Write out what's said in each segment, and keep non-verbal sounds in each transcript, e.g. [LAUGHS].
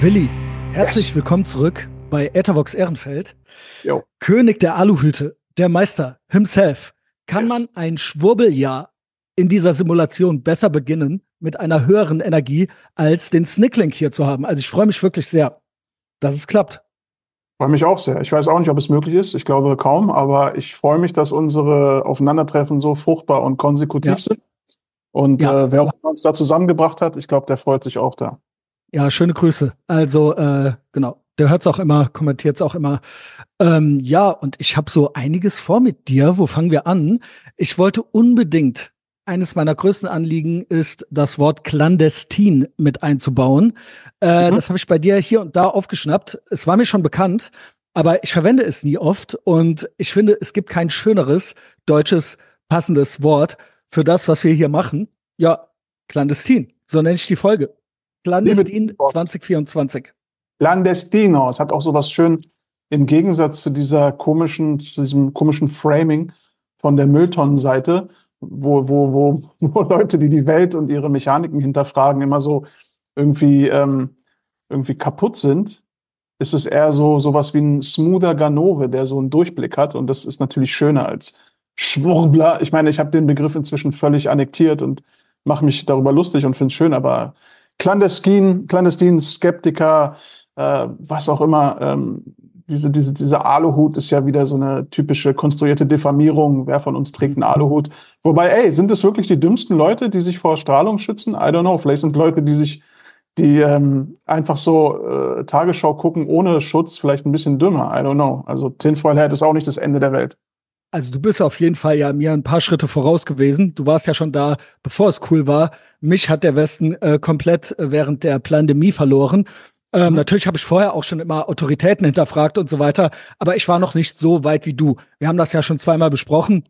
Willi, herzlich yes. willkommen zurück bei Ethervox Ehrenfeld. Jo. König der Aluhüte, der Meister himself. Kann yes. man ein Schwurbeljahr in dieser Simulation besser beginnen mit einer höheren Energie, als den Snicklink hier zu haben? Also ich freue mich wirklich sehr, dass es klappt. Freue mich auch sehr. Ich weiß auch nicht, ob es möglich ist. Ich glaube kaum, aber ich freue mich, dass unsere Aufeinandertreffen so fruchtbar und konsekutiv ja. sind. Und ja. äh, wer auch uns da zusammengebracht hat, ich glaube, der freut sich auch da. Ja, schöne Grüße. Also, äh, genau, der hört es auch immer, kommentiert es auch immer. Ähm, ja, und ich habe so einiges vor mit dir. Wo fangen wir an? Ich wollte unbedingt, eines meiner größten Anliegen ist, das Wort clandestin mit einzubauen. Äh, mhm. Das habe ich bei dir hier und da aufgeschnappt. Es war mir schon bekannt, aber ich verwende es nie oft. Und ich finde, es gibt kein schöneres deutsches passendes Wort für das, was wir hier machen. Ja, clandestin. So nenne ich die Folge. Clandestin 2024. Clandestino. Es hat auch so was schön im Gegensatz zu dieser komischen, zu diesem komischen Framing von der Mülltonnenseite, wo, wo, wo, [LAUGHS] wo Leute, die die Welt und ihre Mechaniken hinterfragen, immer so irgendwie, ähm, irgendwie kaputt sind, ist es eher so sowas wie ein smoother Ganove, der so einen Durchblick hat. Und das ist natürlich schöner als Schwurbler. Ich meine, ich habe den Begriff inzwischen völlig annektiert und mache mich darüber lustig und finde es schön, aber clandestin, clandestin, Skeptiker, äh, was auch immer. Ähm, diese, diese, diese Aluhut ist ja wieder so eine typische konstruierte Diffamierung. Wer von uns trägt einen Aluhut? Wobei, ey, sind es wirklich die dümmsten Leute, die sich vor Strahlung schützen? I don't know. Vielleicht sind Leute, die sich, die ähm, einfach so äh, Tagesschau gucken ohne Schutz, vielleicht ein bisschen dümmer. I don't know. Also Tinfoil Hat ist auch nicht das Ende der Welt. Also du bist auf jeden Fall ja mir ein paar Schritte voraus gewesen. Du warst ja schon da, bevor es cool war. Mich hat der Westen äh, komplett äh, während der Pandemie verloren. Ähm, mhm. Natürlich habe ich vorher auch schon immer Autoritäten hinterfragt und so weiter, aber ich war noch nicht so weit wie du. Wir haben das ja schon zweimal besprochen.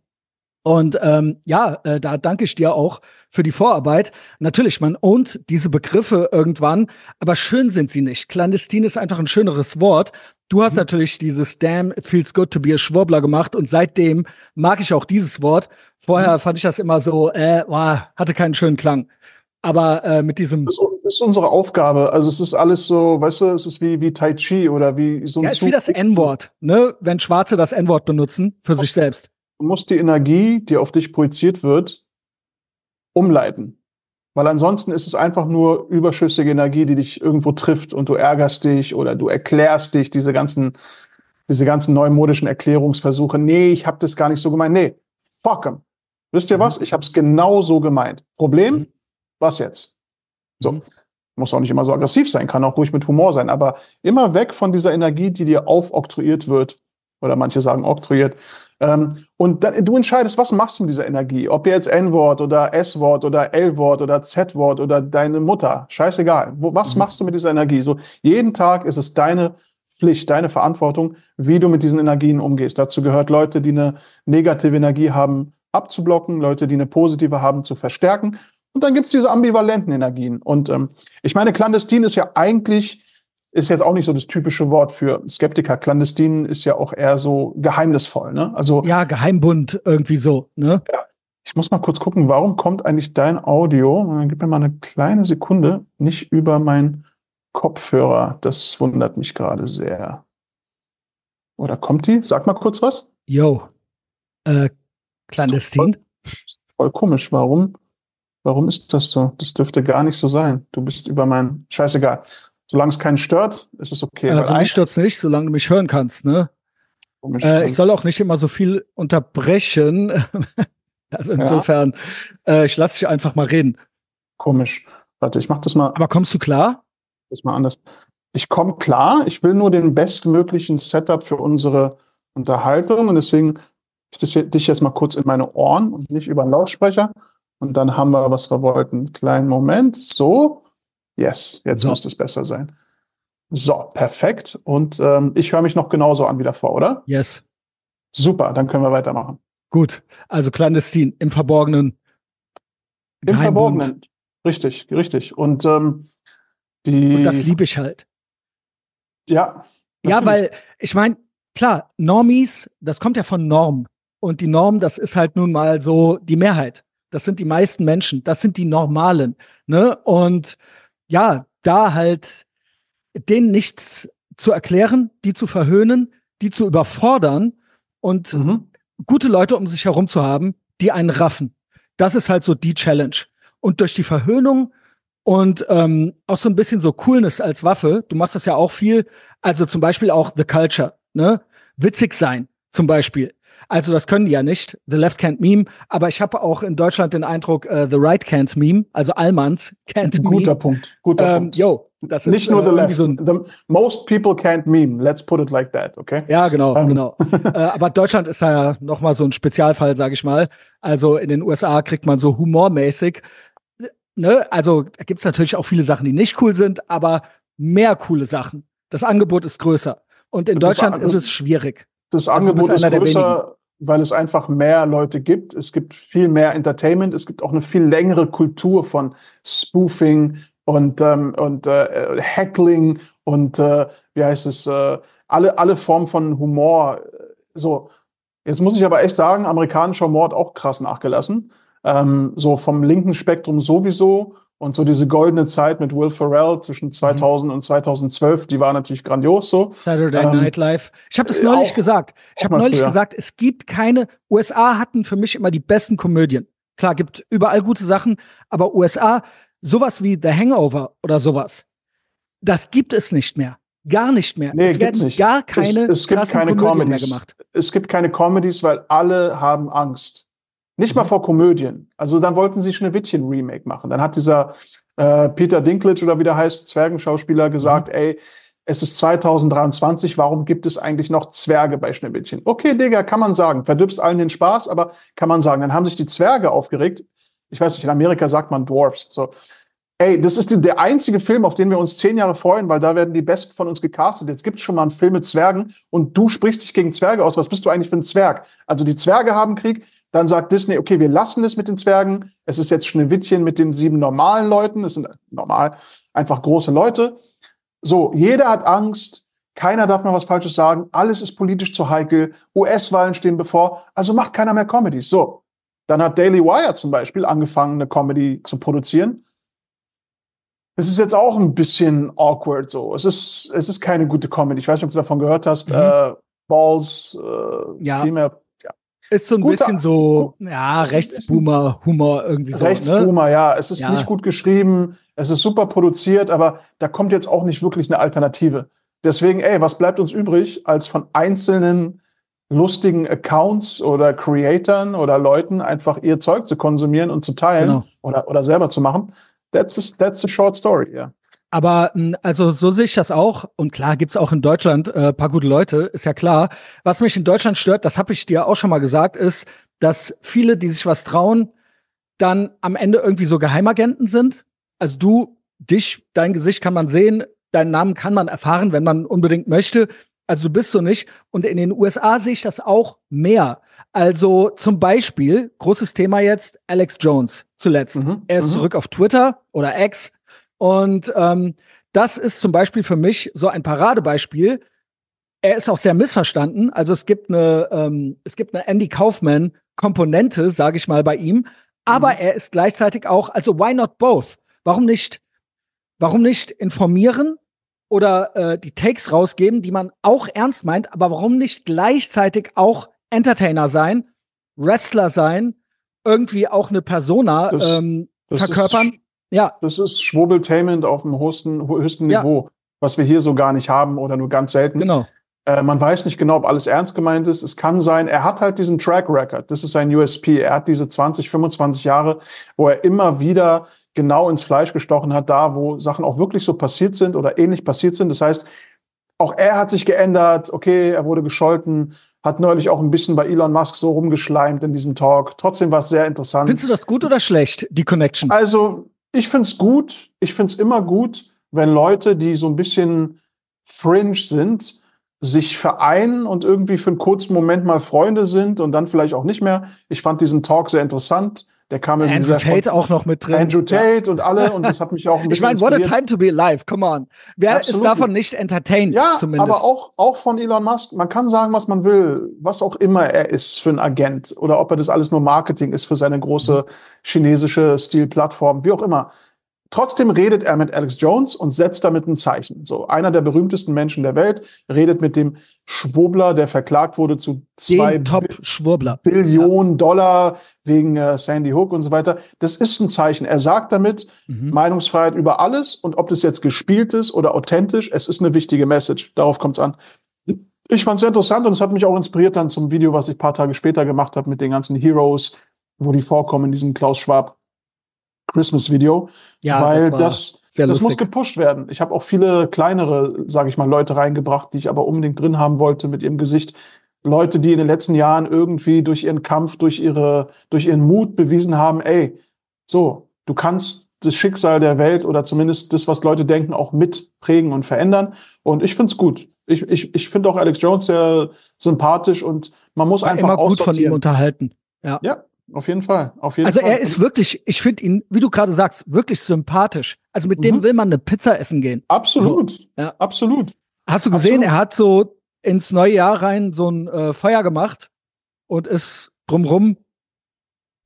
Und ähm, ja, äh, da danke ich dir auch für die Vorarbeit. Natürlich, man ownt diese Begriffe irgendwann, aber schön sind sie nicht. Clandestin ist einfach ein schöneres Wort. Du hast mhm. natürlich dieses Damn, it feels good to be a Schwurbler gemacht und seitdem mag ich auch dieses Wort. Vorher mhm. fand ich das immer so, äh, wow, hatte keinen schönen Klang. Aber äh, mit diesem. Das ist unsere Aufgabe. Also es ist alles so, weißt du, es ist wie, wie Tai Chi oder wie so ein Ja, es ist wie das N-Wort, ne? Wenn Schwarze das N-Wort benutzen für sich selbst. Du musst die Energie, die auf dich projiziert wird, umleiten. Weil ansonsten ist es einfach nur überschüssige Energie, die dich irgendwo trifft und du ärgerst dich oder du erklärst dich, diese ganzen, diese ganzen neumodischen Erklärungsversuche. Nee, ich habe das gar nicht so gemeint. Nee, fuck em. Wisst ihr mhm. was? Ich habe es genau so gemeint. Problem? Mhm was jetzt? So. Mhm. Muss auch nicht immer so aggressiv sein, kann auch ruhig mit Humor sein, aber immer weg von dieser Energie, die dir aufoktroyiert wird, oder manche sagen oktroyiert. Ähm, und dann, du entscheidest, was machst du mit dieser Energie? Ob jetzt N-Wort oder S-Wort oder L-Wort oder Z-Wort oder deine Mutter, scheißegal. Was mhm. machst du mit dieser Energie? So, jeden Tag ist es deine Pflicht, deine Verantwortung, wie du mit diesen Energien umgehst. Dazu gehört Leute, die eine negative Energie haben, abzublocken, Leute, die eine positive haben, zu verstärken und dann gibt's diese ambivalenten Energien. Und ähm, ich meine, clandestin ist ja eigentlich, ist jetzt auch nicht so das typische Wort für Skeptiker. Clandestin ist ja auch eher so geheimnisvoll, ne? Also. Ja, Geheimbund irgendwie so, ne? Ja. Ich muss mal kurz gucken, warum kommt eigentlich dein Audio, gib mir mal eine kleine Sekunde, nicht über mein Kopfhörer. Das wundert mich gerade sehr. Oder kommt die? Sag mal kurz was. Yo. Äh, clandestin? Voll, voll komisch. Warum? Warum ist das so? Das dürfte gar nicht so sein. Du bist über mein. Scheißegal. Solange es keinen stört, ist es okay. Also mich stört es nicht, solange du mich hören kannst, ne? Äh, ich soll auch nicht immer so viel unterbrechen. [LAUGHS] also insofern, ja. äh, ich lasse dich einfach mal reden. Komisch. Warte, ich mach das mal. Aber kommst du klar? Das mal anders. Ich komme klar. Ich will nur den bestmöglichen Setup für unsere Unterhaltung und deswegen ich dich jetzt mal kurz in meine Ohren und nicht über einen Lautsprecher. Und dann haben wir, was wir wollten. Kleinen Moment. So. Yes, jetzt so. müsste es besser sein. So, perfekt. Und ähm, ich höre mich noch genauso an wie davor, oder? Yes. Super, dann können wir weitermachen. Gut, also clandestin, im Verborgenen. Im Verborgenen, richtig, richtig. Und ähm, die. Und das liebe ich halt. Ja. Natürlich. Ja, weil ich meine, klar, Normies, das kommt ja von Norm. Und die Norm, das ist halt nun mal so die Mehrheit. Das sind die meisten Menschen. Das sind die Normalen. Ne? Und ja, da halt denen nichts zu erklären, die zu verhöhnen, die zu überfordern und mhm. gute Leute um sich herum zu haben, die einen raffen. Das ist halt so die Challenge. Und durch die Verhöhnung und ähm, auch so ein bisschen so Coolness als Waffe, du machst das ja auch viel, also zum Beispiel auch The Culture, ne? Witzig sein, zum Beispiel. Also das können die ja nicht, The Left Can't Meme, aber ich habe auch in Deutschland den Eindruck, uh, The Right Can't Meme, also Allmanns Can't Meme. Guter Punkt, guter ähm, Punkt. Yo, das ist, nicht nur äh, The Left, so the, most people can't meme, let's put it like that, okay? Ja, genau, um. Ähm. genau. [LAUGHS] äh, aber Deutschland ist ja noch mal so ein Spezialfall, sage ich mal. Also in den USA kriegt man so humormäßig, ne, also gibt es natürlich auch viele Sachen, die nicht cool sind, aber mehr coole Sachen. Das Angebot ist größer. Und in Deutschland das, ist es schwierig. Das also Angebot ist größer, weil es einfach mehr Leute gibt. Es gibt viel mehr Entertainment. Es gibt auch eine viel längere Kultur von Spoofing und, ähm, und äh, Heckling und äh, wie heißt es, äh, alle, alle Formen von Humor. So, jetzt muss ich aber echt sagen, amerikanischer Humor hat auch krass nachgelassen. Ähm, so vom linken Spektrum sowieso und so diese goldene Zeit mit Will Ferrell zwischen 2000 mhm. und 2012, die war natürlich grandios so. Saturday ähm, Night Live. Ich habe das neulich auch, gesagt. Ich habe neulich früher. gesagt, es gibt keine, USA hatten für mich immer die besten Komödien. Klar, gibt überall gute Sachen, aber USA, sowas wie The Hangover oder sowas, das gibt es nicht mehr. Gar nicht mehr. Nee, es werden nicht. gar keine, es, es gibt keine Comedies mehr gemacht. Es gibt keine Comedies, weil alle haben Angst. Nicht mal mhm. vor Komödien. Also dann wollten sie Schneewittchen-Remake machen. Dann hat dieser äh, Peter Dinklage oder wie der heißt, Zwergenschauspieler, gesagt, mhm. ey, es ist 2023, warum gibt es eigentlich noch Zwerge bei Schneewittchen? Okay, Digga, kann man sagen. Verdirbst allen den Spaß, aber kann man sagen. Dann haben sich die Zwerge aufgeregt. Ich weiß nicht, in Amerika sagt man Dwarfs. So. Ey, das ist die, der einzige Film, auf den wir uns zehn Jahre freuen, weil da werden die Besten von uns gecastet. Jetzt gibt es schon mal einen Film mit Zwergen und du sprichst dich gegen Zwerge aus. Was bist du eigentlich für ein Zwerg? Also die Zwerge haben Krieg, dann sagt Disney, okay, wir lassen es mit den Zwergen. Es ist jetzt Schneewittchen mit den sieben normalen Leuten. Es sind normal einfach große Leute. So, jeder hat Angst. Keiner darf noch was Falsches sagen. Alles ist politisch zu heikel. US-Wahlen stehen bevor. Also macht keiner mehr Comedies. So. Dann hat Daily Wire zum Beispiel angefangen, eine Comedy zu produzieren. Es ist jetzt auch ein bisschen awkward so. Es ist, es ist keine gute Comedy. Ich weiß nicht, ob du davon gehört hast. Mhm. Äh, Balls, äh, ja. Female ist so ein Guter, bisschen so, ja, Rechtsboomer-Humor irgendwie so. Ne? Rechtsboomer, ne? ja. Es ist ja. nicht gut geschrieben, es ist super produziert, aber da kommt jetzt auch nicht wirklich eine Alternative. Deswegen, ey, was bleibt uns übrig, als von einzelnen lustigen Accounts oder Creatoren oder Leuten einfach ihr Zeug zu konsumieren und zu teilen genau. oder, oder selber zu machen? That's a, that's a short story, ja. Aber hm, also so sehe ich das auch. Und klar gibt's auch in Deutschland äh, paar gute Leute, ist ja klar. Was mich in Deutschland stört, das habe ich dir auch schon mal gesagt, ist, dass viele, die sich was trauen, dann am Ende irgendwie so Geheimagenten sind. Also du, dich, dein Gesicht kann man sehen, deinen Namen kann man erfahren, wenn man unbedingt möchte. Also du bist so nicht. Und in den USA sehe ich das auch mehr. Also zum Beispiel, großes Thema jetzt, Alex Jones zuletzt. Mhm, er ist mhm. zurück auf Twitter oder X und ähm, das ist zum Beispiel für mich so ein Paradebeispiel. Er ist auch sehr missverstanden. Also es gibt eine, ähm, es gibt eine Andy Kaufman Komponente, sage ich mal, bei ihm. Aber mhm. er ist gleichzeitig auch, also why not both? Warum nicht, warum nicht informieren oder äh, die Takes rausgeben, die man auch ernst meint, aber warum nicht gleichzeitig auch Entertainer sein, Wrestler sein, irgendwie auch eine Persona das, ähm, das verkörpern? Ja. Das ist Schwurbeltainment auf dem höchsten, höchsten ja. Niveau, was wir hier so gar nicht haben oder nur ganz selten. Genau. Äh, man weiß nicht genau, ob alles ernst gemeint ist. Es kann sein, er hat halt diesen Track Record. Das ist sein USP. Er hat diese 20, 25 Jahre, wo er immer wieder genau ins Fleisch gestochen hat, da wo Sachen auch wirklich so passiert sind oder ähnlich passiert sind. Das heißt, auch er hat sich geändert. Okay, er wurde gescholten, hat neulich auch ein bisschen bei Elon Musk so rumgeschleimt in diesem Talk. Trotzdem war es sehr interessant. Findest du das gut oder schlecht, die Connection? Also, ich finde es gut. Ich finde es immer gut, wenn Leute, die so ein bisschen fringe sind, sich vereinen und irgendwie für einen kurzen Moment mal Freunde sind und dann vielleicht auch nicht mehr. Ich fand diesen Talk sehr interessant. Der kam in Andrew Tate auch noch mit drin. Andrew Tate ja. und alle und das hat mich auch ein [LAUGHS] bisschen Ich meine, what a time to be alive, come on. Wer Absolutely. ist davon nicht entertained ja, zumindest? aber auch, auch von Elon Musk. Man kann sagen, was man will, was auch immer er ist für ein Agent oder ob er das alles nur Marketing ist für seine große mhm. chinesische Stilplattform, wie auch immer Trotzdem redet er mit Alex Jones und setzt damit ein Zeichen. So, einer der berühmtesten Menschen der Welt redet mit dem Schwurbler, der verklagt wurde zu zwei. Billionen ja. Dollar wegen äh, Sandy Hook und so weiter. Das ist ein Zeichen. Er sagt damit mhm. Meinungsfreiheit über alles und ob das jetzt gespielt ist oder authentisch, es ist eine wichtige Message. Darauf kommt es an. Ich fand es sehr interessant und es hat mich auch inspiriert dann zum Video, was ich ein paar Tage später gemacht habe mit den ganzen Heroes, wo die vorkommen in diesem Klaus Schwab Christmas-Video, ja, weil das, das, das muss gepusht werden. Ich habe auch viele kleinere, sage ich mal, Leute reingebracht, die ich aber unbedingt drin haben wollte mit ihrem Gesicht. Leute, die in den letzten Jahren irgendwie durch ihren Kampf, durch ihre, durch ihren Mut bewiesen haben, ey, so, du kannst das Schicksal der Welt oder zumindest das, was Leute denken, auch mitprägen und verändern. Und ich find's gut. Ich, ich, ich finde auch Alex Jones sehr sympathisch und man muss War einfach immer gut von ihm unterhalten. Ja. ja, auf jeden Fall. Auf jeden also Fall. er ist wirklich, ich finde ihn, wie du gerade sagst, wirklich sympathisch. Also mit mhm. dem will man eine Pizza essen gehen. Absolut. So, ja. Absolut. Hast du gesehen, Absolut. er hat so ins neue Jahr rein so ein äh, Feuer gemacht und ist drumrum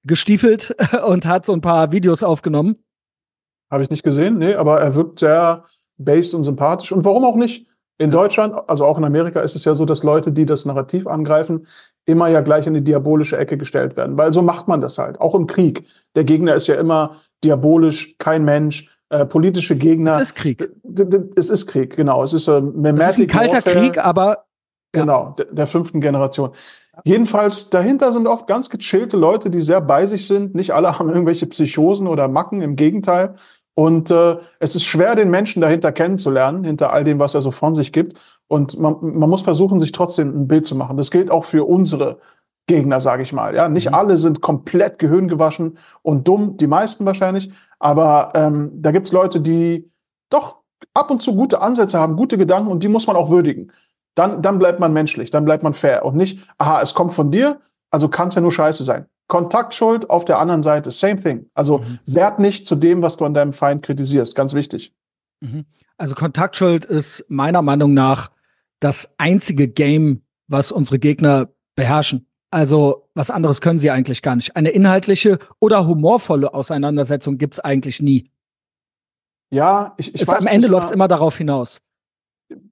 gestiefelt [LAUGHS] und hat so ein paar Videos aufgenommen. Habe ich nicht gesehen, nee, aber er wirkt sehr based und sympathisch. Und warum auch nicht? In Deutschland, also auch in Amerika, ist es ja so, dass Leute, die das Narrativ angreifen, immer ja gleich in die diabolische Ecke gestellt werden. Weil so macht man das halt. Auch im Krieg. Der Gegner ist ja immer diabolisch, kein Mensch. Äh, politische Gegner. Es ist Krieg. Es ist Krieg, genau. Es ist, äh, es ist ein kalter Warfare, Krieg, aber. Ja. Genau, der, der fünften Generation. Jedenfalls, dahinter sind oft ganz gechillte Leute, die sehr bei sich sind. Nicht alle [LAUGHS] haben irgendwelche Psychosen oder Macken, im Gegenteil. Und äh, es ist schwer, den Menschen dahinter kennenzulernen, hinter all dem, was er so von sich gibt. Und man, man muss versuchen, sich trotzdem ein Bild zu machen. Das gilt auch für unsere Gegner, sage ich mal. Ja, nicht mhm. alle sind komplett gehirngewaschen und dumm, die meisten wahrscheinlich. Aber ähm, da gibt's Leute, die doch ab und zu gute Ansätze haben, gute Gedanken und die muss man auch würdigen. Dann, dann bleibt man menschlich, dann bleibt man fair und nicht, aha, es kommt von dir, also kann es ja nur scheiße sein. Kontaktschuld auf der anderen Seite, same thing. Also mhm. wert nicht zu dem, was du an deinem Feind kritisierst. Ganz wichtig. Mhm. Also Kontaktschuld ist meiner Meinung nach das einzige Game, was unsere Gegner beherrschen. Also was anderes können sie eigentlich gar nicht. Eine inhaltliche oder humorvolle Auseinandersetzung gibt's eigentlich nie. Ja, ich, ich es, weiß Am Ende läuft es immer darauf hinaus.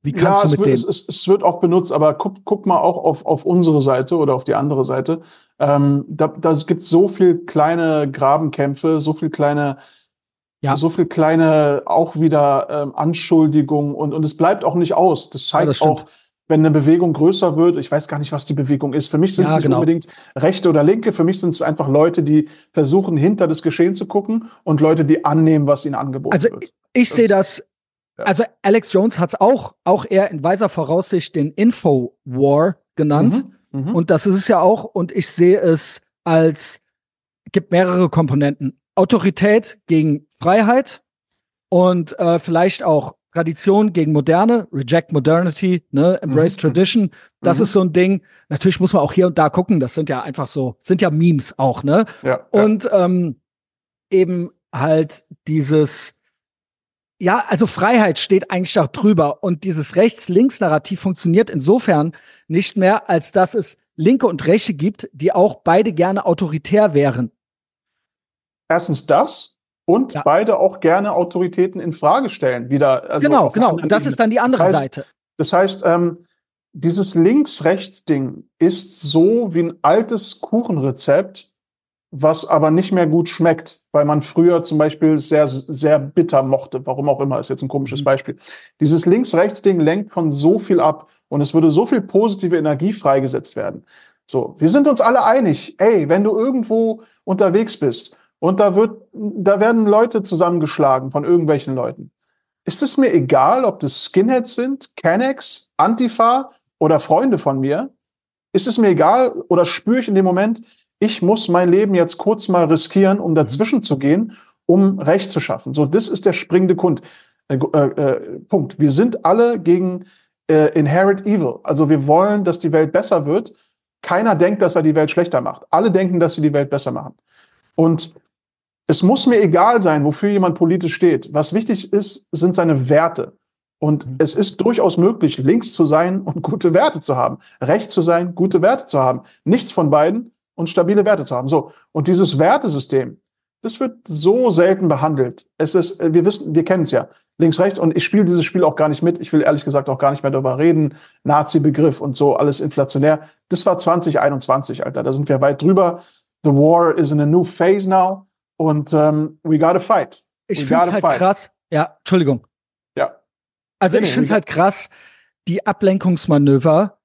Wie kannst ja, du mit wird, dem? Es, es, wird oft benutzt, aber guck, guck mal auch auf, auf unsere Seite oder auf die andere Seite. Ähm, da, da gibt so viel kleine Grabenkämpfe, so viel kleine, ja. so viel kleine auch wieder ähm, Anschuldigungen und, und es bleibt auch nicht aus. Das zeigt ja, das auch, wenn eine Bewegung größer wird, ich weiß gar nicht, was die Bewegung ist. Für mich sind ja, es nicht genau. unbedingt Rechte oder Linke. Für mich sind es einfach Leute, die versuchen, hinter das Geschehen zu gucken und Leute, die annehmen, was ihnen angeboten also, wird. Ich, ich sehe das also Alex Jones hat es auch, auch eher in weiser Voraussicht den Info-War genannt. Mhm, mh. Und das ist es ja auch. Und ich sehe es als, gibt mehrere Komponenten. Autorität gegen Freiheit und äh, vielleicht auch Tradition gegen Moderne, Reject Modernity, ne, Embrace mhm. Tradition. Das mhm. ist so ein Ding. Natürlich muss man auch hier und da gucken. Das sind ja einfach so, sind ja Memes auch, ne? Ja, und Ähm, eben halt dieses ja, also Freiheit steht eigentlich auch drüber und dieses Rechts-Links-Narrativ funktioniert insofern nicht mehr, als dass es Linke und Rechte gibt, die auch beide gerne autoritär wären. Erstens das und ja. beide auch gerne Autoritäten in Frage stellen. Wieder, also genau, genau. Und das ist dann die andere das heißt, Seite. Das heißt, ähm, dieses Links-Rechts-Ding ist so wie ein altes Kuchenrezept, was aber nicht mehr gut schmeckt, weil man früher zum Beispiel sehr, sehr bitter mochte. Warum auch immer, ist jetzt ein komisches mhm. Beispiel. Dieses Links-Rechts-Ding lenkt von so viel ab und es würde so viel positive Energie freigesetzt werden. So, wir sind uns alle einig, ey, wenn du irgendwo unterwegs bist und da wird, da werden Leute zusammengeschlagen von irgendwelchen Leuten. Ist es mir egal, ob das Skinheads sind, Canex, Antifa oder Freunde von mir? Ist es mir egal oder spüre ich in dem Moment, ich muss mein Leben jetzt kurz mal riskieren, um dazwischen zu gehen, um Recht zu schaffen. So, das ist der springende Kund, äh, äh, Punkt. Wir sind alle gegen äh, Inherent Evil. Also wir wollen, dass die Welt besser wird. Keiner denkt, dass er die Welt schlechter macht. Alle denken, dass sie die Welt besser machen. Und es muss mir egal sein, wofür jemand politisch steht. Was wichtig ist, sind seine Werte. Und mhm. es ist durchaus möglich, links zu sein und gute Werte zu haben. Rechts zu sein, gute Werte zu haben. Nichts von beiden und stabile Werte zu haben. So. Und dieses Wertesystem, Das wird so selten behandelt. Es ist, äh, wir wissen, wir kennen es ja. Links, rechts. Und ich spiele dieses Spiel auch gar nicht mit. Ich will ehrlich gesagt auch gar nicht mehr darüber reden. Nazi-Begriff und so, alles inflationär. Das war 2021, Alter. Da sind wir weit drüber. The war is in a new phase now. Und ähm, we gotta fight. Ich finde es halt fight. krass. Ja, Entschuldigung. Ja. Also nee, ich finde es halt krass, die Ablenkungsmanöver.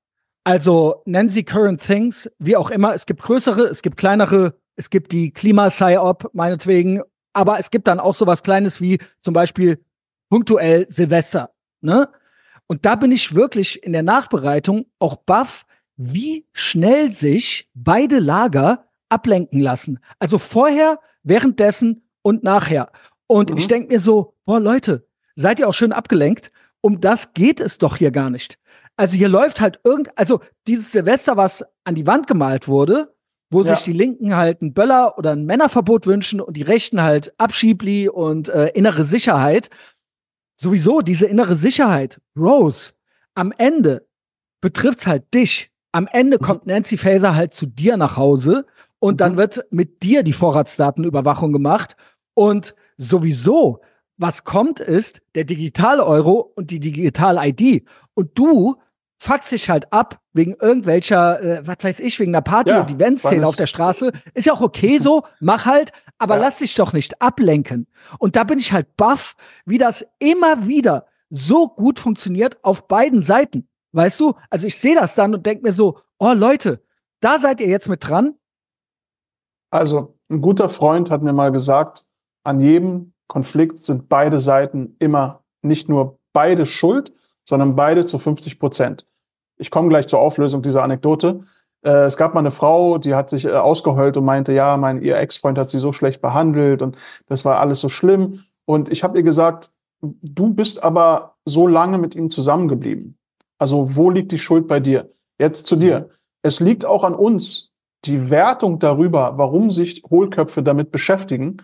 Also nennen sie Current Things, wie auch immer. Es gibt größere, es gibt kleinere es gibt die Klima-Psy-Op, meinetwegen, aber es gibt dann auch so was Kleines wie zum Beispiel punktuell Silvester. Ne? Und da bin ich wirklich in der Nachbereitung auch baff, wie schnell sich beide Lager ablenken lassen. Also vorher, währenddessen und nachher. Und mhm. ich denke mir so, boah, Leute, seid ihr auch schön abgelenkt? Um das geht es doch hier gar nicht. Also hier läuft halt irgend, also dieses Silvester, was an die Wand gemalt wurde, wo ja. sich die Linken halt einen Böller oder ein Männerverbot wünschen und die Rechten halt Abschiebli und äh, innere Sicherheit. Sowieso diese innere Sicherheit, Rose, am Ende betrifft's halt dich. Am Ende mhm. kommt Nancy Faeser halt zu dir nach Hause und mhm. dann wird mit dir die Vorratsdatenüberwachung gemacht und sowieso was kommt ist der Digital-Euro und die Digital-ID und du fuckst dich halt ab wegen irgendwelcher, äh, was weiß ich, wegen einer Party ja, und Eventszene auf der Straße. Ist ja auch okay so, mach halt, aber ja. lass dich doch nicht ablenken. Und da bin ich halt baff, wie das immer wieder so gut funktioniert auf beiden Seiten. Weißt du? Also ich sehe das dann und denke mir so, oh Leute, da seid ihr jetzt mit dran. Also, ein guter Freund hat mir mal gesagt, an jedem Konflikt sind beide Seiten immer nicht nur beide schuld, sondern beide zu 50 Prozent. Ich komme gleich zur Auflösung dieser Anekdote. Äh, es gab mal eine Frau, die hat sich äh, ausgeheult und meinte, ja, mein ihr Ex-Freund hat sie so schlecht behandelt und das war alles so schlimm. Und ich habe ihr gesagt, du bist aber so lange mit ihm zusammengeblieben. Also wo liegt die Schuld bei dir? Jetzt zu dir. Es liegt auch an uns, die Wertung darüber, warum sich Hohlköpfe damit beschäftigen,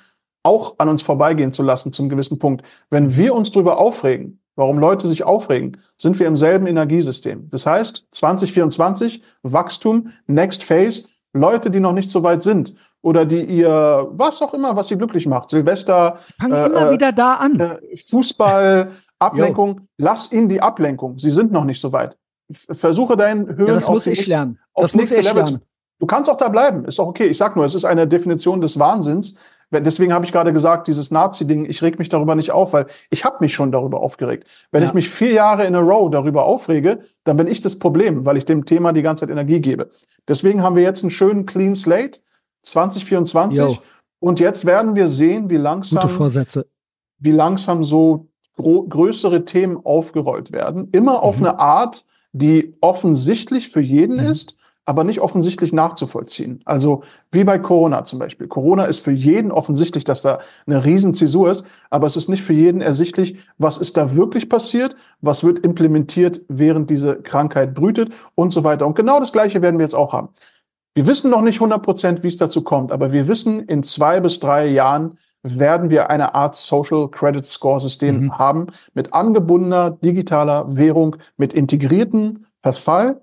auch an uns vorbeigehen zu lassen zum gewissen Punkt. Wenn wir uns darüber aufregen, warum Leute sich aufregen, sind wir im selben Energiesystem. Das heißt, 2024, Wachstum, Next Phase, Leute, die noch nicht so weit sind oder die ihr, was auch immer, was sie glücklich macht, Silvester, Fang äh, immer wieder da an. Äh, Fußball, [LAUGHS] Ablenkung, lass ihnen die Ablenkung. Sie sind noch nicht so weit. Versuche deinen Höhen ja, das muss ich lernen. Aufs nächste Level. Lernen. Du kannst auch da bleiben, ist auch okay. Ich sag nur, es ist eine Definition des Wahnsinns, Deswegen habe ich gerade gesagt, dieses Nazi-Ding, ich reg mich darüber nicht auf, weil ich habe mich schon darüber aufgeregt. Wenn ja. ich mich vier Jahre in a row darüber aufrege, dann bin ich das Problem, weil ich dem Thema die ganze Zeit Energie gebe. Deswegen haben wir jetzt einen schönen Clean Slate 2024 Yo. und jetzt werden wir sehen, wie langsam, wie langsam so größere Themen aufgerollt werden. Immer auf mhm. eine Art, die offensichtlich für jeden mhm. ist aber nicht offensichtlich nachzuvollziehen. Also wie bei Corona zum Beispiel. Corona ist für jeden offensichtlich, dass da eine Riesenzäsur ist, aber es ist nicht für jeden ersichtlich, was ist da wirklich passiert, was wird implementiert, während diese Krankheit brütet und so weiter. Und genau das Gleiche werden wir jetzt auch haben. Wir wissen noch nicht 100 Prozent, wie es dazu kommt, aber wir wissen, in zwei bis drei Jahren werden wir eine Art Social Credit Score System mhm. haben mit angebundener digitaler Währung, mit integrierten Verfall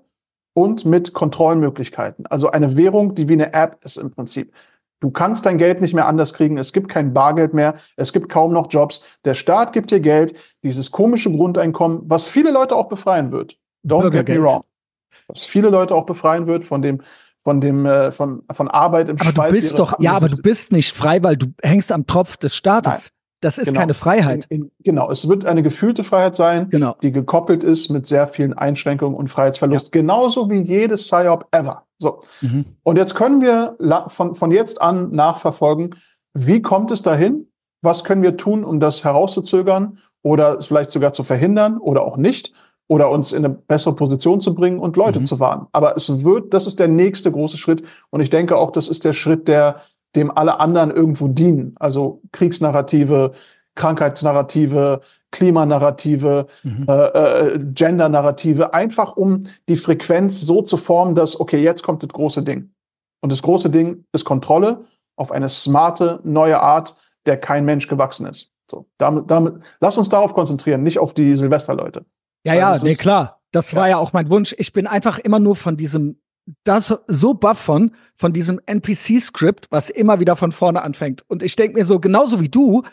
und mit Kontrollmöglichkeiten. Also eine Währung, die wie eine App ist im Prinzip. Du kannst dein Geld nicht mehr anders kriegen. Es gibt kein Bargeld mehr. Es gibt kaum noch Jobs. Der Staat gibt dir Geld, dieses komische Grundeinkommen, was viele Leute auch befreien wird. Don't get me wrong. Was viele Leute auch befreien wird von dem, von dem, äh, von, von Arbeit im aber Schweiß. Du bist doch, ja, aber du bist nicht frei, weil du hängst am Tropf des Staates. Nein. Das ist genau. keine Freiheit. In, in, genau, es wird eine gefühlte Freiheit sein, genau. die gekoppelt ist mit sehr vielen Einschränkungen und Freiheitsverlust. Ja. Genauso wie jedes PSYOP ever. So. Mhm. Und jetzt können wir von, von jetzt an nachverfolgen, wie kommt es dahin? Was können wir tun, um das herauszuzögern oder es vielleicht sogar zu verhindern oder auch nicht? Oder uns in eine bessere Position zu bringen und Leute mhm. zu warnen. Aber es wird, das ist der nächste große Schritt. Und ich denke auch, das ist der Schritt, der dem alle anderen irgendwo dienen. Also Kriegsnarrative, Krankheitsnarrative, Klimanarrative, mhm. äh, äh, Gendernarrative, einfach um die Frequenz so zu formen, dass, okay, jetzt kommt das große Ding. Und das große Ding ist Kontrolle auf eine smarte, neue Art, der kein Mensch gewachsen ist. So, damit, damit, lass uns darauf konzentrieren, nicht auf die Silvesterleute. Ja, ja, nee, klar. Das ja. war ja auch mein Wunsch. Ich bin einfach immer nur von diesem das so baff von, von diesem NPC-Skript, was immer wieder von vorne anfängt. Und ich denke mir so, genauso wie du,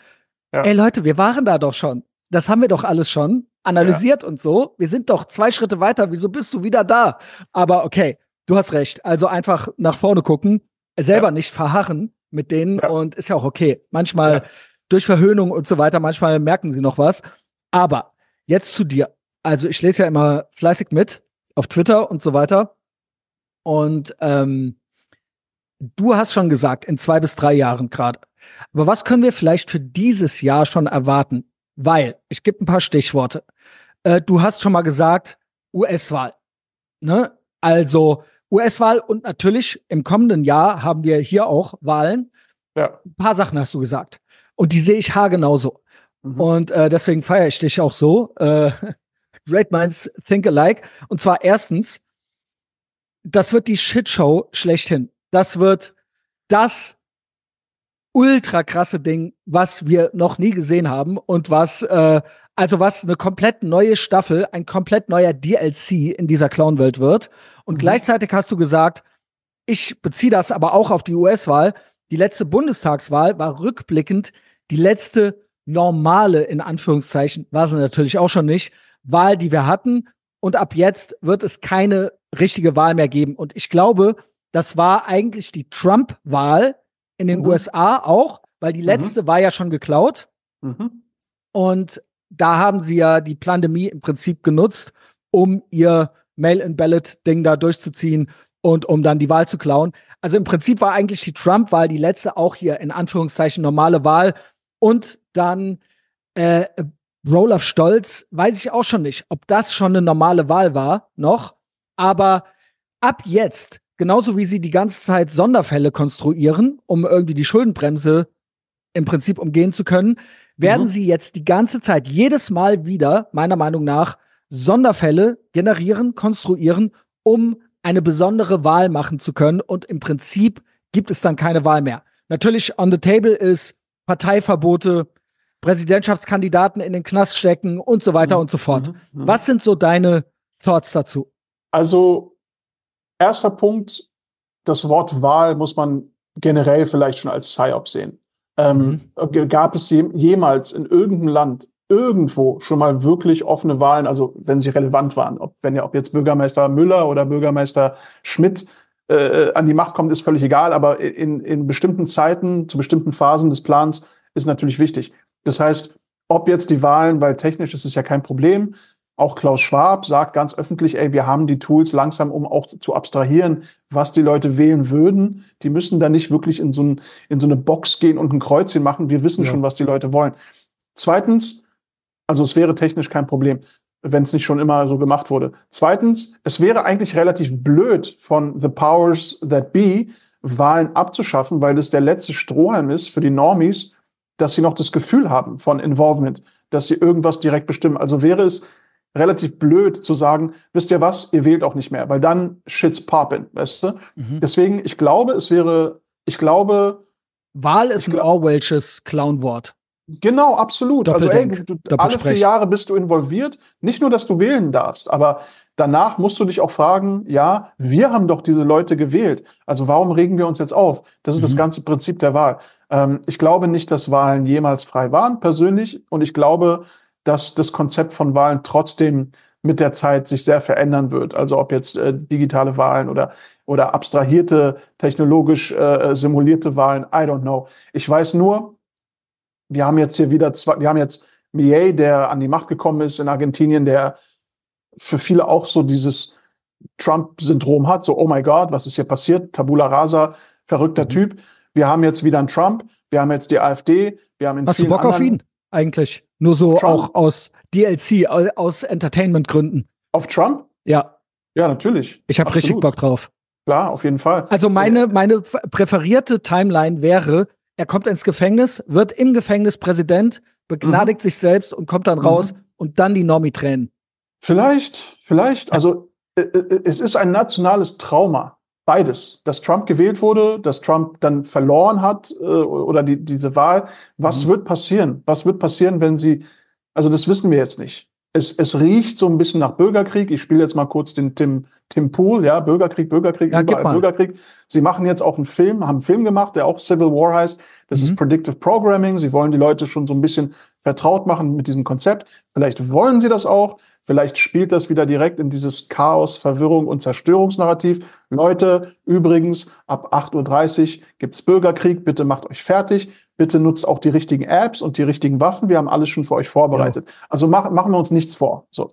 ja. ey Leute, wir waren da doch schon. Das haben wir doch alles schon analysiert ja. und so. Wir sind doch zwei Schritte weiter. Wieso bist du wieder da? Aber okay, du hast recht. Also einfach nach vorne gucken, selber ja. nicht verharren mit denen und ist ja auch okay. Manchmal durch Verhöhnung und so weiter, manchmal merken sie noch was. Aber jetzt zu dir. Also ich lese ja immer fleißig mit auf Twitter und so weiter. Und ähm, du hast schon gesagt, in zwei bis drei Jahren gerade. Aber was können wir vielleicht für dieses Jahr schon erwarten? Weil, ich gebe ein paar Stichworte. Äh, du hast schon mal gesagt, US-Wahl. Ne? Also US-Wahl und natürlich im kommenden Jahr haben wir hier auch Wahlen. Ja. Ein paar Sachen hast du gesagt. Und die sehe ich haargenau so. Mhm. Und äh, deswegen feiere ich dich auch so. Äh, [LAUGHS] Great Minds Think Alike. Und zwar erstens, das wird die Shitshow schlechthin. Das wird das ultra krasse Ding, was wir noch nie gesehen haben und was, äh, also was eine komplett neue Staffel, ein komplett neuer DLC in dieser Clown-Welt wird. Und mhm. gleichzeitig hast du gesagt, ich beziehe das aber auch auf die US-Wahl. Die letzte Bundestagswahl war rückblickend die letzte normale, in Anführungszeichen, war sie natürlich auch schon nicht, Wahl, die wir hatten. Und ab jetzt wird es keine richtige Wahl mehr geben. Und ich glaube, das war eigentlich die Trump-Wahl in den mhm. USA auch, weil die mhm. letzte mhm. war ja schon geklaut. Mhm. Und da haben sie ja die Pandemie im Prinzip genutzt, um ihr Mail-in-Ballot-Ding da durchzuziehen und um dann die Wahl zu klauen. Also im Prinzip war eigentlich die Trump-Wahl die letzte auch hier in Anführungszeichen normale Wahl. Und dann äh, Rolf Stolz, weiß ich auch schon nicht, ob das schon eine normale Wahl war noch. Aber ab jetzt, genauso wie sie die ganze Zeit Sonderfälle konstruieren, um irgendwie die Schuldenbremse im Prinzip umgehen zu können, werden mhm. sie jetzt die ganze Zeit jedes Mal wieder, meiner Meinung nach, Sonderfälle generieren, konstruieren, um eine besondere Wahl machen zu können. Und im Prinzip gibt es dann keine Wahl mehr. Natürlich on the table ist Parteiverbote, Präsidentschaftskandidaten in den Knast stecken und so weiter mhm. und so fort. Mhm. mhm. Was sind so deine Thoughts dazu? Also, erster Punkt, das Wort Wahl muss man generell vielleicht schon als PSYOP sehen. Ähm, mhm. Gab es je, jemals in irgendeinem Land irgendwo schon mal wirklich offene Wahlen, also wenn sie relevant waren, ob, wenn ja, ob jetzt Bürgermeister Müller oder Bürgermeister Schmidt äh, an die Macht kommt, ist völlig egal, aber in, in bestimmten Zeiten, zu bestimmten Phasen des Plans ist natürlich wichtig. Das heißt, ob jetzt die Wahlen, weil technisch ist es ja kein Problem, auch Klaus Schwab sagt ganz öffentlich, ey, wir haben die Tools langsam, um auch zu abstrahieren, was die Leute wählen würden. Die müssen da nicht wirklich in so, ein, in so eine Box gehen und ein Kreuzchen machen. Wir wissen ja. schon, was die Leute wollen. Zweitens, also es wäre technisch kein Problem, wenn es nicht schon immer so gemacht wurde. Zweitens, es wäre eigentlich relativ blöd von the powers that be, Wahlen abzuschaffen, weil das der letzte Strohhalm ist für die Normies, dass sie noch das Gefühl haben von Involvement, dass sie irgendwas direkt bestimmen. Also wäre es relativ blöd zu sagen, wisst ihr was, ihr wählt auch nicht mehr, weil dann shit's poppin', weißt du? Mhm. Deswegen, ich glaube, es wäre, ich glaube. Wahl ist ein Orwellsches Clownwort. Genau, absolut. Also ey, du, alle vier Jahre bist du involviert. Nicht nur, dass du wählen darfst, aber danach musst du dich auch fragen, ja, wir haben doch diese Leute gewählt. Also warum regen wir uns jetzt auf? Das ist mhm. das ganze Prinzip der Wahl. Ähm, ich glaube nicht, dass Wahlen jemals frei waren, persönlich. Und ich glaube, dass das Konzept von Wahlen trotzdem mit der Zeit sich sehr verändern wird. Also ob jetzt äh, digitale Wahlen oder, oder abstrahierte, technologisch äh, simulierte Wahlen, I don't know. Ich weiß nur, wir haben jetzt hier wieder zwei, wir haben jetzt Millet, der an die Macht gekommen ist in Argentinien, der für viele auch so dieses Trump-Syndrom hat, so, oh my God, was ist hier passiert? Tabula rasa, verrückter mhm. Typ. Wir haben jetzt wieder einen Trump, wir haben jetzt die AfD, wir haben in Hast du Bock auf ihn eigentlich? Nur so Trump? auch aus DLC, aus Entertainment-Gründen. Auf Trump? Ja. Ja, natürlich. Ich habe richtig Bock drauf. Klar, auf jeden Fall. Also meine, meine präferierte Timeline wäre, er kommt ins Gefängnis, wird im Gefängnis Präsident, begnadigt mhm. sich selbst und kommt dann raus mhm. und dann die Normi-Tränen. Vielleicht, vielleicht. Also äh, äh, es ist ein nationales Trauma. Beides. Dass Trump gewählt wurde, dass Trump dann verloren hat äh, oder die, diese Wahl. Was mhm. wird passieren? Was wird passieren, wenn sie, also das wissen wir jetzt nicht. Es, es riecht so ein bisschen nach Bürgerkrieg. Ich spiele jetzt mal kurz den Tim, Tim Pool, ja, Bürgerkrieg, Bürgerkrieg, Ja, überall. Bürgerkrieg. Sie machen jetzt auch einen Film, haben einen Film gemacht, der auch Civil War heißt. Das Mhm. ist Predictive Programming. Sie wollen die Leute schon so ein bisschen vertraut machen mit diesem Konzept. Vielleicht wollen sie das auch. Vielleicht spielt das wieder direkt in dieses Chaos, Verwirrung und Zerstörungsnarrativ. Leute, übrigens, ab 8.30 Uhr gibt's Bürgerkrieg. Bitte macht euch fertig. Bitte nutzt auch die richtigen Apps und die richtigen Waffen. Wir haben alles schon für euch vorbereitet. Also mach, machen wir uns nichts vor. So.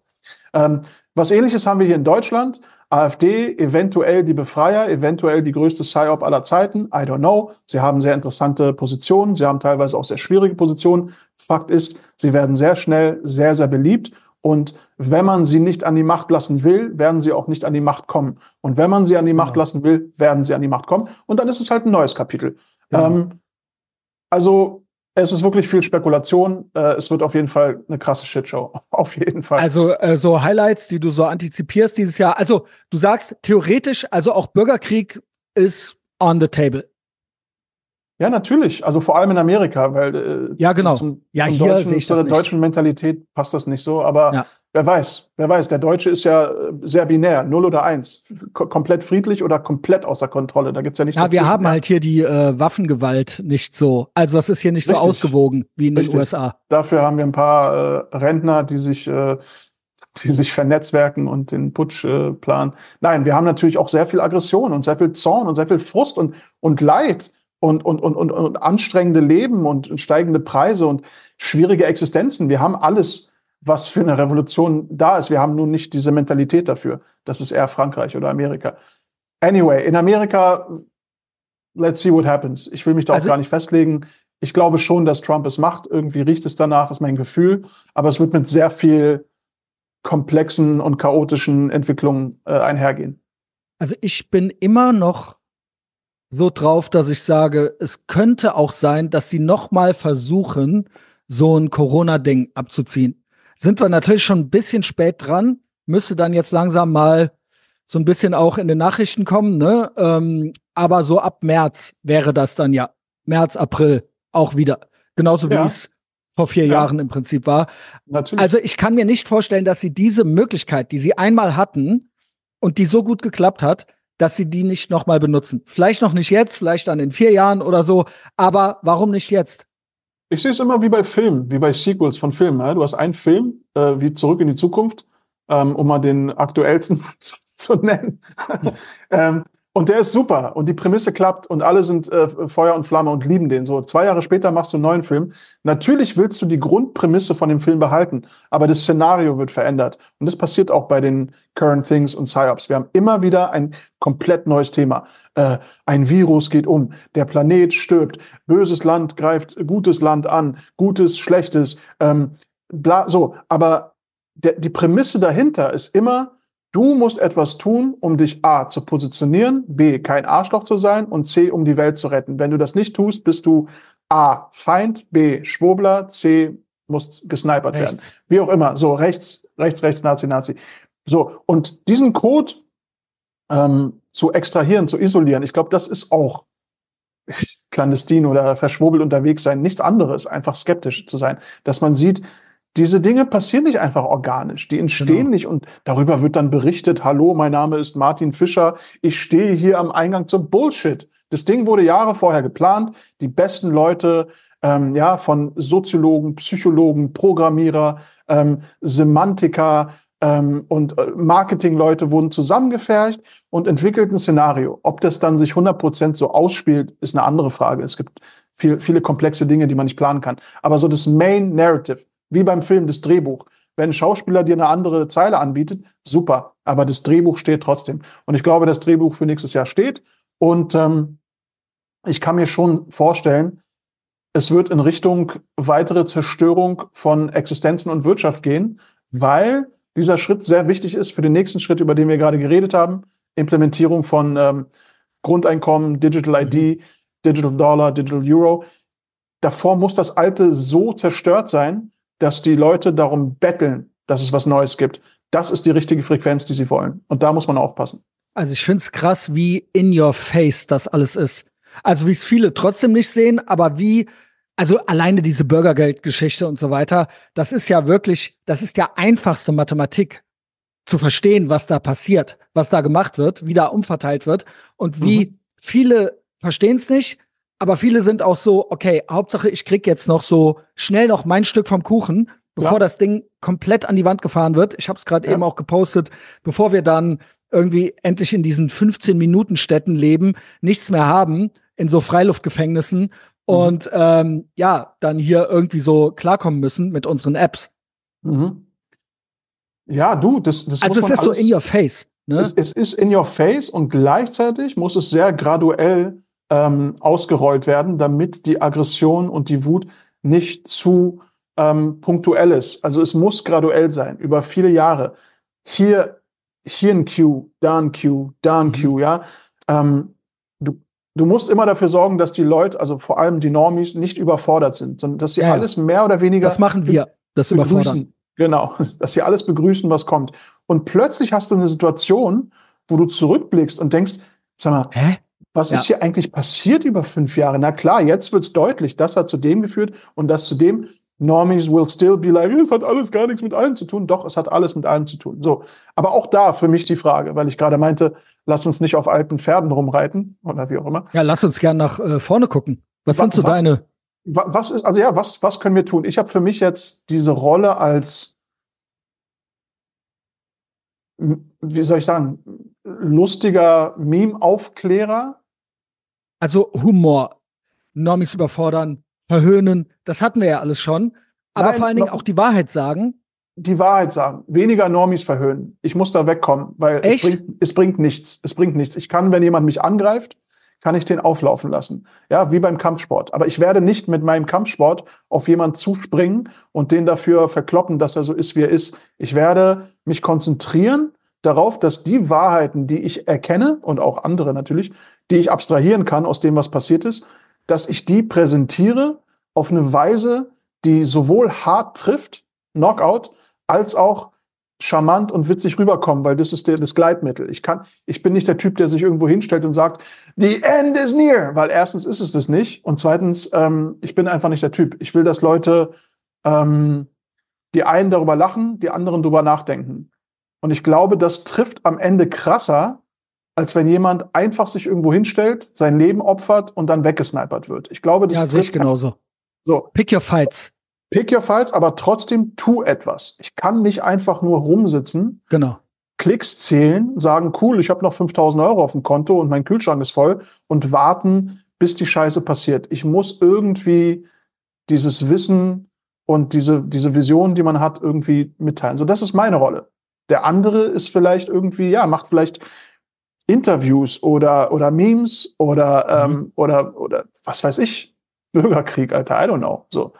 Ähm, was ähnliches haben wir hier in Deutschland. AfD, eventuell die Befreier, eventuell die größte PSYOP aller Zeiten. I don't know. Sie haben sehr interessante Positionen. Sie haben teilweise auch sehr schwierige Positionen. Fakt ist, sie werden sehr schnell sehr, sehr beliebt. Und wenn man sie nicht an die Macht lassen will, werden sie auch nicht an die Macht kommen. Und wenn man sie an die Macht Genau. lassen will, werden sie an die Macht kommen. Und dann ist es halt ein neues Kapitel. Genau. Ähm, also es ist wirklich viel Spekulation. Äh, es wird auf jeden Fall eine krasse Shitshow. [LAUGHS] Auf jeden Fall. Also äh, so Highlights, die du so antizipierst dieses Jahr. Also du sagst theoretisch, also auch Bürgerkrieg ist on the table. Ja, natürlich. Also vor allem in Amerika, weil äh, Ja, genau. Zum, zum, Ja, hier deutschen, ich zu der nicht. deutschen Mentalität passt das nicht so. Aber Ja. wer weiß, wer weiß. Der Deutsche ist ja äh, sehr binär, null oder eins, Ko komplett friedlich oder komplett außer Kontrolle. Da gibt's ja nichts Ja, wir haben halt hier die äh, Waffengewalt nicht so. Also das ist hier nicht so Richtig. ausgewogen wie in Richtig. den USA. Dafür haben wir ein paar äh, Rentner, die sich, äh, die sich vernetzwerken und den Putsch äh, planen. Nein, wir haben natürlich auch sehr viel Aggression und sehr viel Zorn und sehr viel Frust und, und Leid und, und, und, und, und anstrengende Leben und, und steigende Preise und schwierige Existenzen. Wir haben alles, was für eine Revolution da ist. Wir haben nun nicht diese Mentalität dafür. Das ist eher Frankreich oder Amerika. Anyway, in Amerika, let's see what happens. Ich will mich da Also- auch gar nicht festlegen. Ich glaube schon, dass Trump es macht. Irgendwie riecht es danach, ist mein Gefühl. Aber es wird mit sehr viel komplexen und chaotischen Entwicklungen äh, einhergehen. Also ich bin immer noch so drauf, dass ich sage, es könnte auch sein, dass sie noch mal versuchen, so ein Corona-Ding abzuziehen. Sind wir natürlich schon ein bisschen spät dran, müsste dann jetzt langsam mal so ein bisschen auch in den Nachrichten kommen, ne? Ähm, aber so ab März wäre das dann ja. März, April auch wieder. Genauso wie Ja. es vor vier Ja. Jahren im Prinzip war. Natürlich. Also ich kann mir nicht vorstellen, dass sie diese Möglichkeit, die sie einmal hatten und die so gut geklappt hat, dass sie die nicht nochmal benutzen. Vielleicht noch nicht jetzt, vielleicht dann in vier Jahren oder so, aber warum nicht jetzt? Ich sehe es immer wie bei Filmen, wie bei Sequels von Filmen. Ja? Du hast einen Film, äh, wie Zurück in die Zukunft, ähm, um mal den aktuellsten [LAUGHS] zu, zu nennen. ähm, und der ist super und die Prämisse klappt und alle sind äh, Feuer und Flamme und lieben den. So zwei Jahre später machst du einen neuen Film. Natürlich willst du die Grundprämisse von dem Film behalten, aber das Szenario wird verändert. Und das passiert auch bei den Current Things und Psyops. Wir haben immer wieder ein komplett neues Thema. Äh, ein Virus geht um, der Planet stirbt, böses Land greift gutes Land an, gutes, schlechtes, ähm, bla, so. Aber der, die Prämisse dahinter ist immer, du musst etwas tun, um dich A zu positionieren, B kein Arschloch zu sein und C um die Welt zu retten. Wenn du das nicht tust, bist du A Feind, B Schwurbler, C musst gesnipert werden. Rechts. Wie auch immer. So rechts, rechts, rechts, Nazi, Nazi. So und diesen Code ähm, zu extrahieren, zu isolieren, ich glaube, das ist auch [LAUGHS] clandestin oder verschwurbelt unterwegs sein, nichts anderes, einfach skeptisch zu sein, dass man sieht, diese Dinge passieren nicht einfach organisch, die entstehen Genau. nicht und darüber wird dann berichtet, hallo, mein Name ist Martin Fischer, ich stehe hier am Eingang zum Bullshit. Das Ding wurde Jahre vorher geplant, die besten Leute, ähm, ja, von Soziologen, Psychologen, Programmierer, ähm, Semantiker ähm, und äh, Marketingleute wurden zusammengefercht und entwickelt ein Szenario. Ob das dann sich 100% so ausspielt, ist eine andere Frage. Es gibt viel, viele komplexe Dinge, die man nicht planen kann. Aber so das Main Narrative, wie beim Film, das Drehbuch. Wenn ein Schauspieler dir eine andere Zeile anbietet, super. Aber das Drehbuch steht trotzdem. Und ich glaube, das Drehbuch für nächstes Jahr steht. Und ähm, ich kann mir schon vorstellen, es wird in Richtung weitere Zerstörung von Existenzen und Wirtschaft gehen, weil dieser Schritt sehr wichtig ist für den nächsten Schritt, über den wir gerade geredet haben. Implementierung von ähm, Grundeinkommen, Digital ID, Digital Dollar, Digital Euro. Davor muss das Alte so zerstört sein, dass die Leute darum betteln, dass es was Neues gibt. Das ist die richtige Frequenz, die sie wollen. Und da muss man aufpassen. Also ich find's krass, wie in your face das alles ist. Also wie es viele trotzdem nicht sehen, aber wie also alleine diese Bürgergeldgeschichte und so weiter, das ist ja wirklich, das ist ja einfachste Mathematik zu verstehen, was da passiert, was da gemacht wird, wie da umverteilt wird und wie mhm. viele verstehen es nicht, aber viele sind auch so, okay, Hauptsache ich krieg jetzt noch so schnell noch mein Stück vom Kuchen, bevor ja. das Ding komplett an die Wand gefahren wird. Ich habe es gerade ja. eben auch gepostet, bevor wir dann irgendwie endlich in diesen 15 Minuten Städten leben, nichts mehr haben in so Freiluftgefängnissen mhm. und ähm, ja, dann hier irgendwie so klarkommen müssen mit unseren Apps. Mhm. Ja, du, das, das also muss es ist so in your face. Ne? Es, es, ist in your face und gleichzeitig muss es sehr graduell ähm, ausgerollt werden, damit die Aggression und die Wut nicht zu ähm, punktuell ist. Also es muss graduell sein, über viele Jahre. Hier, hier ein Q, da ein Q, da ein Q, mhm. ja. Ähm, du, du musst immer dafür sorgen, dass die Leute, also vor allem die Normis, nicht überfordert sind, sondern dass sie ja, alles mehr oder weniger. Das machen wir, das begrüßen. Genau, [LAUGHS] dass sie alles begrüßen, was kommt. Und plötzlich hast du eine Situation, wo du zurückblickst und denkst, sag mal, Hä? Was ja. ist hier eigentlich passiert über fünf Jahre? Na klar, jetzt wird's deutlich, das hat zu dem geführt und das zu dem. Normies will still be like, es hat alles gar nichts mit allem zu tun. Doch, es hat alles mit allem zu tun. So. Aber auch da für mich die Frage, weil ich gerade meinte, lass uns nicht auf alten Pferden rumreiten oder wie auch immer. Ja, lass uns gern nach äh, vorne gucken. Was, was sind so was, deine? Was ist, also ja, was, was können wir tun? Ich habe für mich jetzt diese Rolle als, wie soll ich sagen, lustiger Meme-Aufklärer. Also Humor, Normis überfordern, verhöhnen, das hatten wir ja alles schon. Aber Nein, vor allen Dingen auch die Wahrheit sagen. Die Wahrheit sagen. Weniger Normis verhöhnen. Ich muss da wegkommen, weil es bringt, es bringt nichts. Es bringt nichts. Ich kann, wenn jemand mich angreift, kann ich den auflaufen lassen. Ja, wie beim Kampfsport. Aber ich werde nicht mit meinem Kampfsport auf jemanden zuspringen und den dafür verkloppen, dass er so ist, wie er ist. Ich werde mich konzentrieren darauf, dass die Wahrheiten, die ich erkenne und auch andere natürlich, die ich abstrahieren kann aus dem, was passiert ist, dass ich die präsentiere auf eine Weise, die sowohl hart trifft, Knockout, als auch charmant und witzig rüberkommen, weil das ist der, das Gleitmittel. Ich kann, ich bin nicht der Typ, der sich irgendwo hinstellt und sagt, the end is near, weil erstens ist es das nicht und zweitens, ähm, ich bin einfach nicht der Typ. Ich will, dass Leute, ähm, die einen darüber lachen, die anderen darüber nachdenken. Und ich glaube, das trifft am Ende krasser, als wenn jemand einfach sich irgendwo hinstellt, sein Leben opfert und dann weggesnipert wird. Ich glaube, das ja, sehe ich genauso. So. Pick your fights. Pick your fights, aber trotzdem tu etwas. Ich kann nicht einfach nur rumsitzen. Genau. Klicks zählen, sagen, cool, ich habe noch 5000 Euro auf dem Konto und mein Kühlschrank ist voll und warten, bis die Scheiße passiert. Ich muss irgendwie dieses Wissen und diese, diese Vision, die man hat, irgendwie mitteilen. So, das ist meine Rolle. Der andere ist vielleicht irgendwie, ja, macht vielleicht Interviews oder, oder Memes oder, mhm. ähm, oder, oder was weiß ich, Bürgerkrieg, Alter, I don't know. So.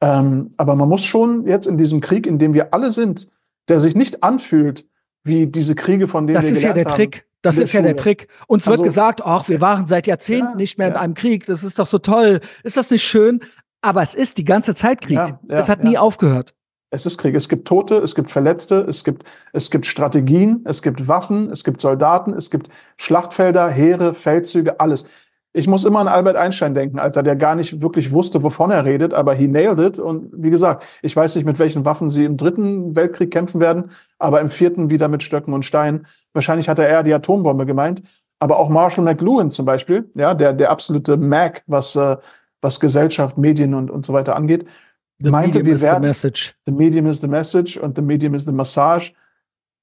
Ähm, aber man muss schon jetzt in diesem Krieg, in dem wir alle sind, der sich nicht anfühlt wie diese Kriege, von denen das wir Das ist ja der haben, Trick. Das ist Schule. ja der Trick. Uns also, wird gesagt, ach, wir waren seit Jahrzehnten ja, nicht mehr ja. in einem Krieg. Das ist doch so toll. Ist das nicht schön? Aber es ist die ganze Zeit Krieg. Ja, es hat nie aufgehört. Es ist Krieg. Es gibt Tote, es gibt Verletzte, es gibt, es gibt Strategien, es gibt Waffen, es gibt Soldaten, es gibt Schlachtfelder, Heere, Feldzüge, alles. Ich muss immer an Albert Einstein denken, Alter, der gar nicht wirklich wusste, wovon er redet, aber he nailed it. Und wie gesagt, ich weiß nicht, mit welchen Waffen sie im dritten Weltkrieg kämpfen werden, aber im vierten wieder mit Stöcken und Steinen. Wahrscheinlich hat er eher die Atombombe gemeint. Aber auch Marshall McLuhan zum Beispiel, ja, der, der absolute Mac, was, äh, was Gesellschaft, Medien und, und so weiter angeht, The meinte, wir werden, the message. The medium is the message und the medium is the massage.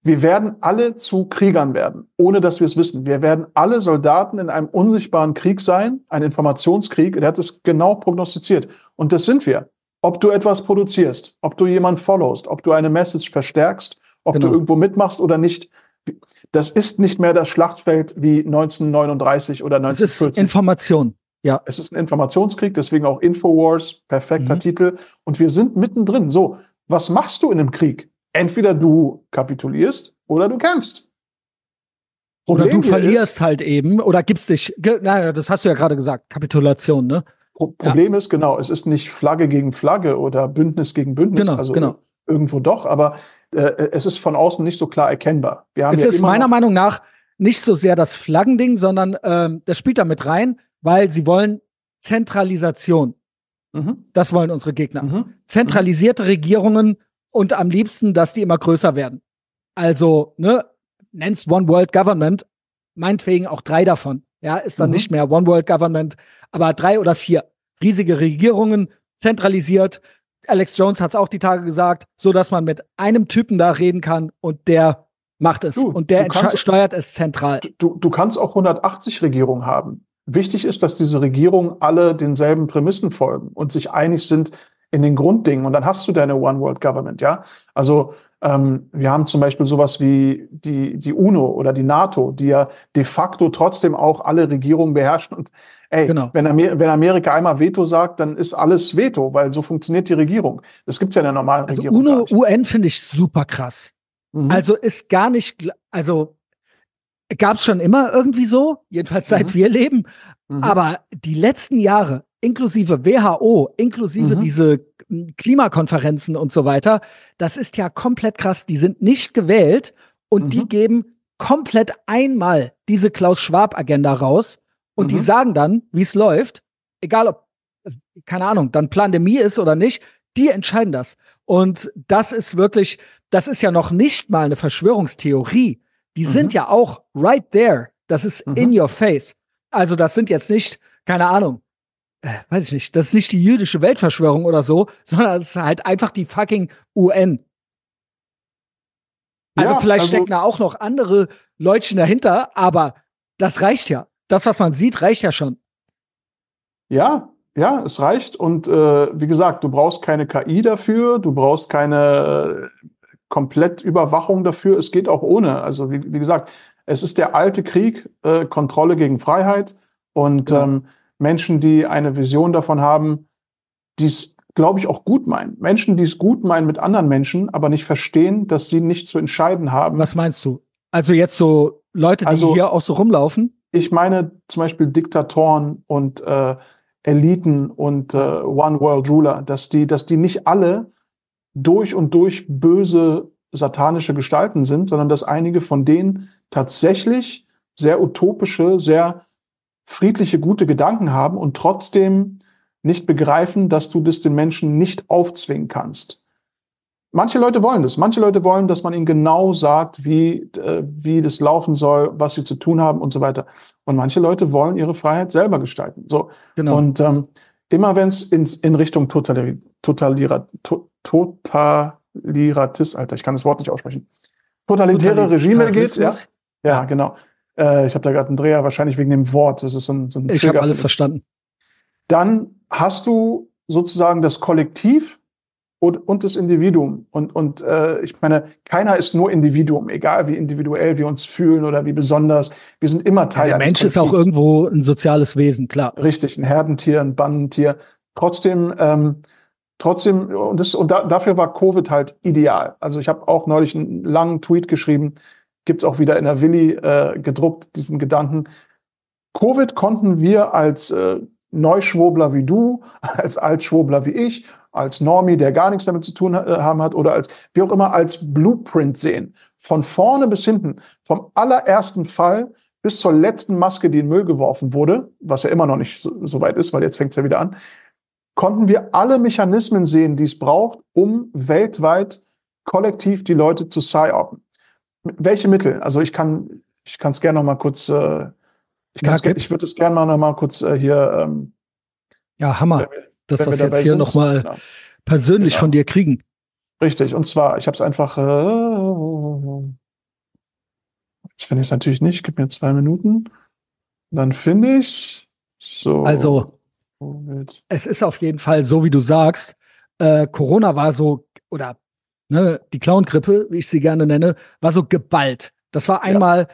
Wir werden alle zu Kriegern werden, ohne dass wir es wissen. Wir werden alle Soldaten in einem unsichtbaren Krieg sein, ein Informationskrieg. Er hat es genau prognostiziert. Und das sind wir. Ob du etwas produzierst, ob du jemand followst, ob du eine Message verstärkst, ob genau. du irgendwo mitmachst oder nicht. Das ist nicht mehr das Schlachtfeld wie 1939 oder 1940. Es ist Information. Ja. Es ist ein Informationskrieg, deswegen auch Infowars, perfekter mhm. Titel. Und wir sind mittendrin. So, was machst du in einem Krieg? Entweder du kapitulierst oder du kämpfst. Problem oder du verlierst ist, halt eben oder gibst dich. Naja, das hast du ja gerade gesagt, Kapitulation, ne? Pro Problem ja. ist, genau, es ist nicht Flagge gegen Flagge oder Bündnis gegen Bündnis. Genau, also genau. irgendwo doch, aber äh, es ist von außen nicht so klar erkennbar. Wir haben es ja ist meiner Meinung nach nicht so sehr das Flaggending, sondern ähm, das spielt da mit rein weil sie wollen Zentralisation. Mhm. Das wollen unsere Gegner. Mhm. Zentralisierte Regierungen und am liebsten, dass die immer größer werden. Also, ne, nennst One World Government, meinetwegen auch drei davon. Ja, ist dann mhm. nicht mehr One World Government, aber drei oder vier riesige Regierungen zentralisiert. Alex Jones hat es auch die Tage gesagt, so dass man mit einem Typen da reden kann und der macht es du, und der kannst, steuert es zentral. Du, du kannst auch 180 Regierungen haben. Wichtig ist, dass diese Regierungen alle denselben Prämissen folgen und sich einig sind in den Grunddingen. Und dann hast du deine One World Government, ja. Also ähm, wir haben zum Beispiel sowas wie die, die UNO oder die NATO, die ja de facto trotzdem auch alle Regierungen beherrschen. Und ey, genau. wenn, Amer wenn Amerika einmal Veto sagt, dann ist alles Veto, weil so funktioniert die Regierung. Das gibt's ja in der normalen also Regierung. UNO, UN finde ich super krass. Mhm. Also ist gar nicht, also gab's schon immer irgendwie so, jedenfalls seit mhm. wir leben. Mhm. Aber die letzten Jahre, inklusive WHO, inklusive mhm. diese hm, Klimakonferenzen und so weiter, das ist ja komplett krass. Die sind nicht gewählt und mhm. die geben komplett einmal diese Klaus-Schwab-Agenda raus und die mhm. sagen dann, wie es läuft, egal ob, keine Ahnung, dann Pandemie ist oder nicht, die entscheiden das. Und das ist wirklich, das ist ja noch nicht mal eine Verschwörungstheorie. Die mhm. sind ja auch right there. Das ist in mhm. your face. Also das sind jetzt nicht, keine Ahnung, äh, weiß ich nicht, das ist nicht die jüdische Weltverschwörung oder so, sondern es ist halt einfach die fucking UN. Also ja, vielleicht also, stecken da auch noch andere Leutchen dahinter, aber das reicht ja. Das, was man sieht, reicht ja schon. Ja, ja, es reicht. Und äh, wie gesagt, du brauchst keine KI dafür, du brauchst keine äh, Komplettüberwachung dafür. Es geht auch ohne. Also wie, wie gesagt, es ist der alte Krieg, äh, Kontrolle gegen Freiheit. Und ja. ähm, Menschen, die eine Vision davon haben, die es, glaube ich, auch gut meinen. Menschen, die es gut meinen mit anderen Menschen, aber nicht verstehen, dass sie nicht zu entscheiden haben. Was meinst du? Also jetzt so Leute, die also, hier auch so rumlaufen? Ich meine zum Beispiel Diktatoren und äh, Eliten und äh, One World Ruler, dass die, dass die nicht alle durch und durch böse satanische Gestalten sind, sondern dass einige von denen tatsächlich sehr utopische, sehr friedliche, gute Gedanken haben und trotzdem nicht begreifen, dass du das den Menschen nicht aufzwingen kannst. Manche Leute wollen das. Manche Leute wollen, dass man ihnen genau sagt, wie, äh, wie das laufen soll, was sie zu tun haben und so weiter. Und manche Leute wollen ihre Freiheit selber gestalten. So. Genau. Und ähm, immer wenn es in Richtung Totalira, Totalira, to, Totaliratis, Alter, ich kann das Wort nicht aussprechen, totalitäre Regime geht, ja, ja, genau. Äh, ich habe da gerade einen Dreher, wahrscheinlich wegen dem Wort. Das ist so ein, so ein Ich habe alles verstanden. Dann hast du sozusagen das Kollektiv und, und das Individuum. Und, und äh, ich meine, keiner ist nur Individuum, egal wie individuell wir uns fühlen oder wie besonders. Wir sind immer Teil ja, Der Mensch ist auch irgendwo ein soziales Wesen, klar. Richtig, ein Herdentier, ein Bannentier. Trotzdem, ähm, trotzdem, und, das, und da, dafür war Covid halt ideal. Also ich habe auch neulich einen langen Tweet geschrieben, gibt's auch wieder in der Willi äh, gedruckt, diesen Gedanken. Covid konnten wir als äh, Neuschwobler wie du, [LAUGHS] als Altschwobler wie ich, als Normie, der gar nichts damit zu tun äh, haben hat, oder als, wie auch immer, als Blueprint sehen. Von vorne bis hinten, vom allerersten Fall bis zur letzten Maske, die in Müll geworfen wurde, was ja immer noch nicht so, so weit ist, weil jetzt fängt's ja wieder an, konnten wir alle Mechanismen sehen, die es braucht, um weltweit kollektiv die Leute zu psy-open welche Mittel? Also ich kann ich kann es gerne noch mal kurz äh, ich, ja, ich würde es gerne mal noch mal kurz äh, hier ähm, ja Hammer dass wir das jetzt hier sind. noch mal genau. persönlich genau. von dir kriegen richtig und zwar ich habe es einfach äh, jetzt finde ich es natürlich nicht gib mir zwei Minuten dann finde ich so also es ist auf jeden Fall so wie du sagst äh, Corona war so oder ne, die Clown-Grippe, wie ich sie gerne nenne, war so geballt. Das war einmal, ja.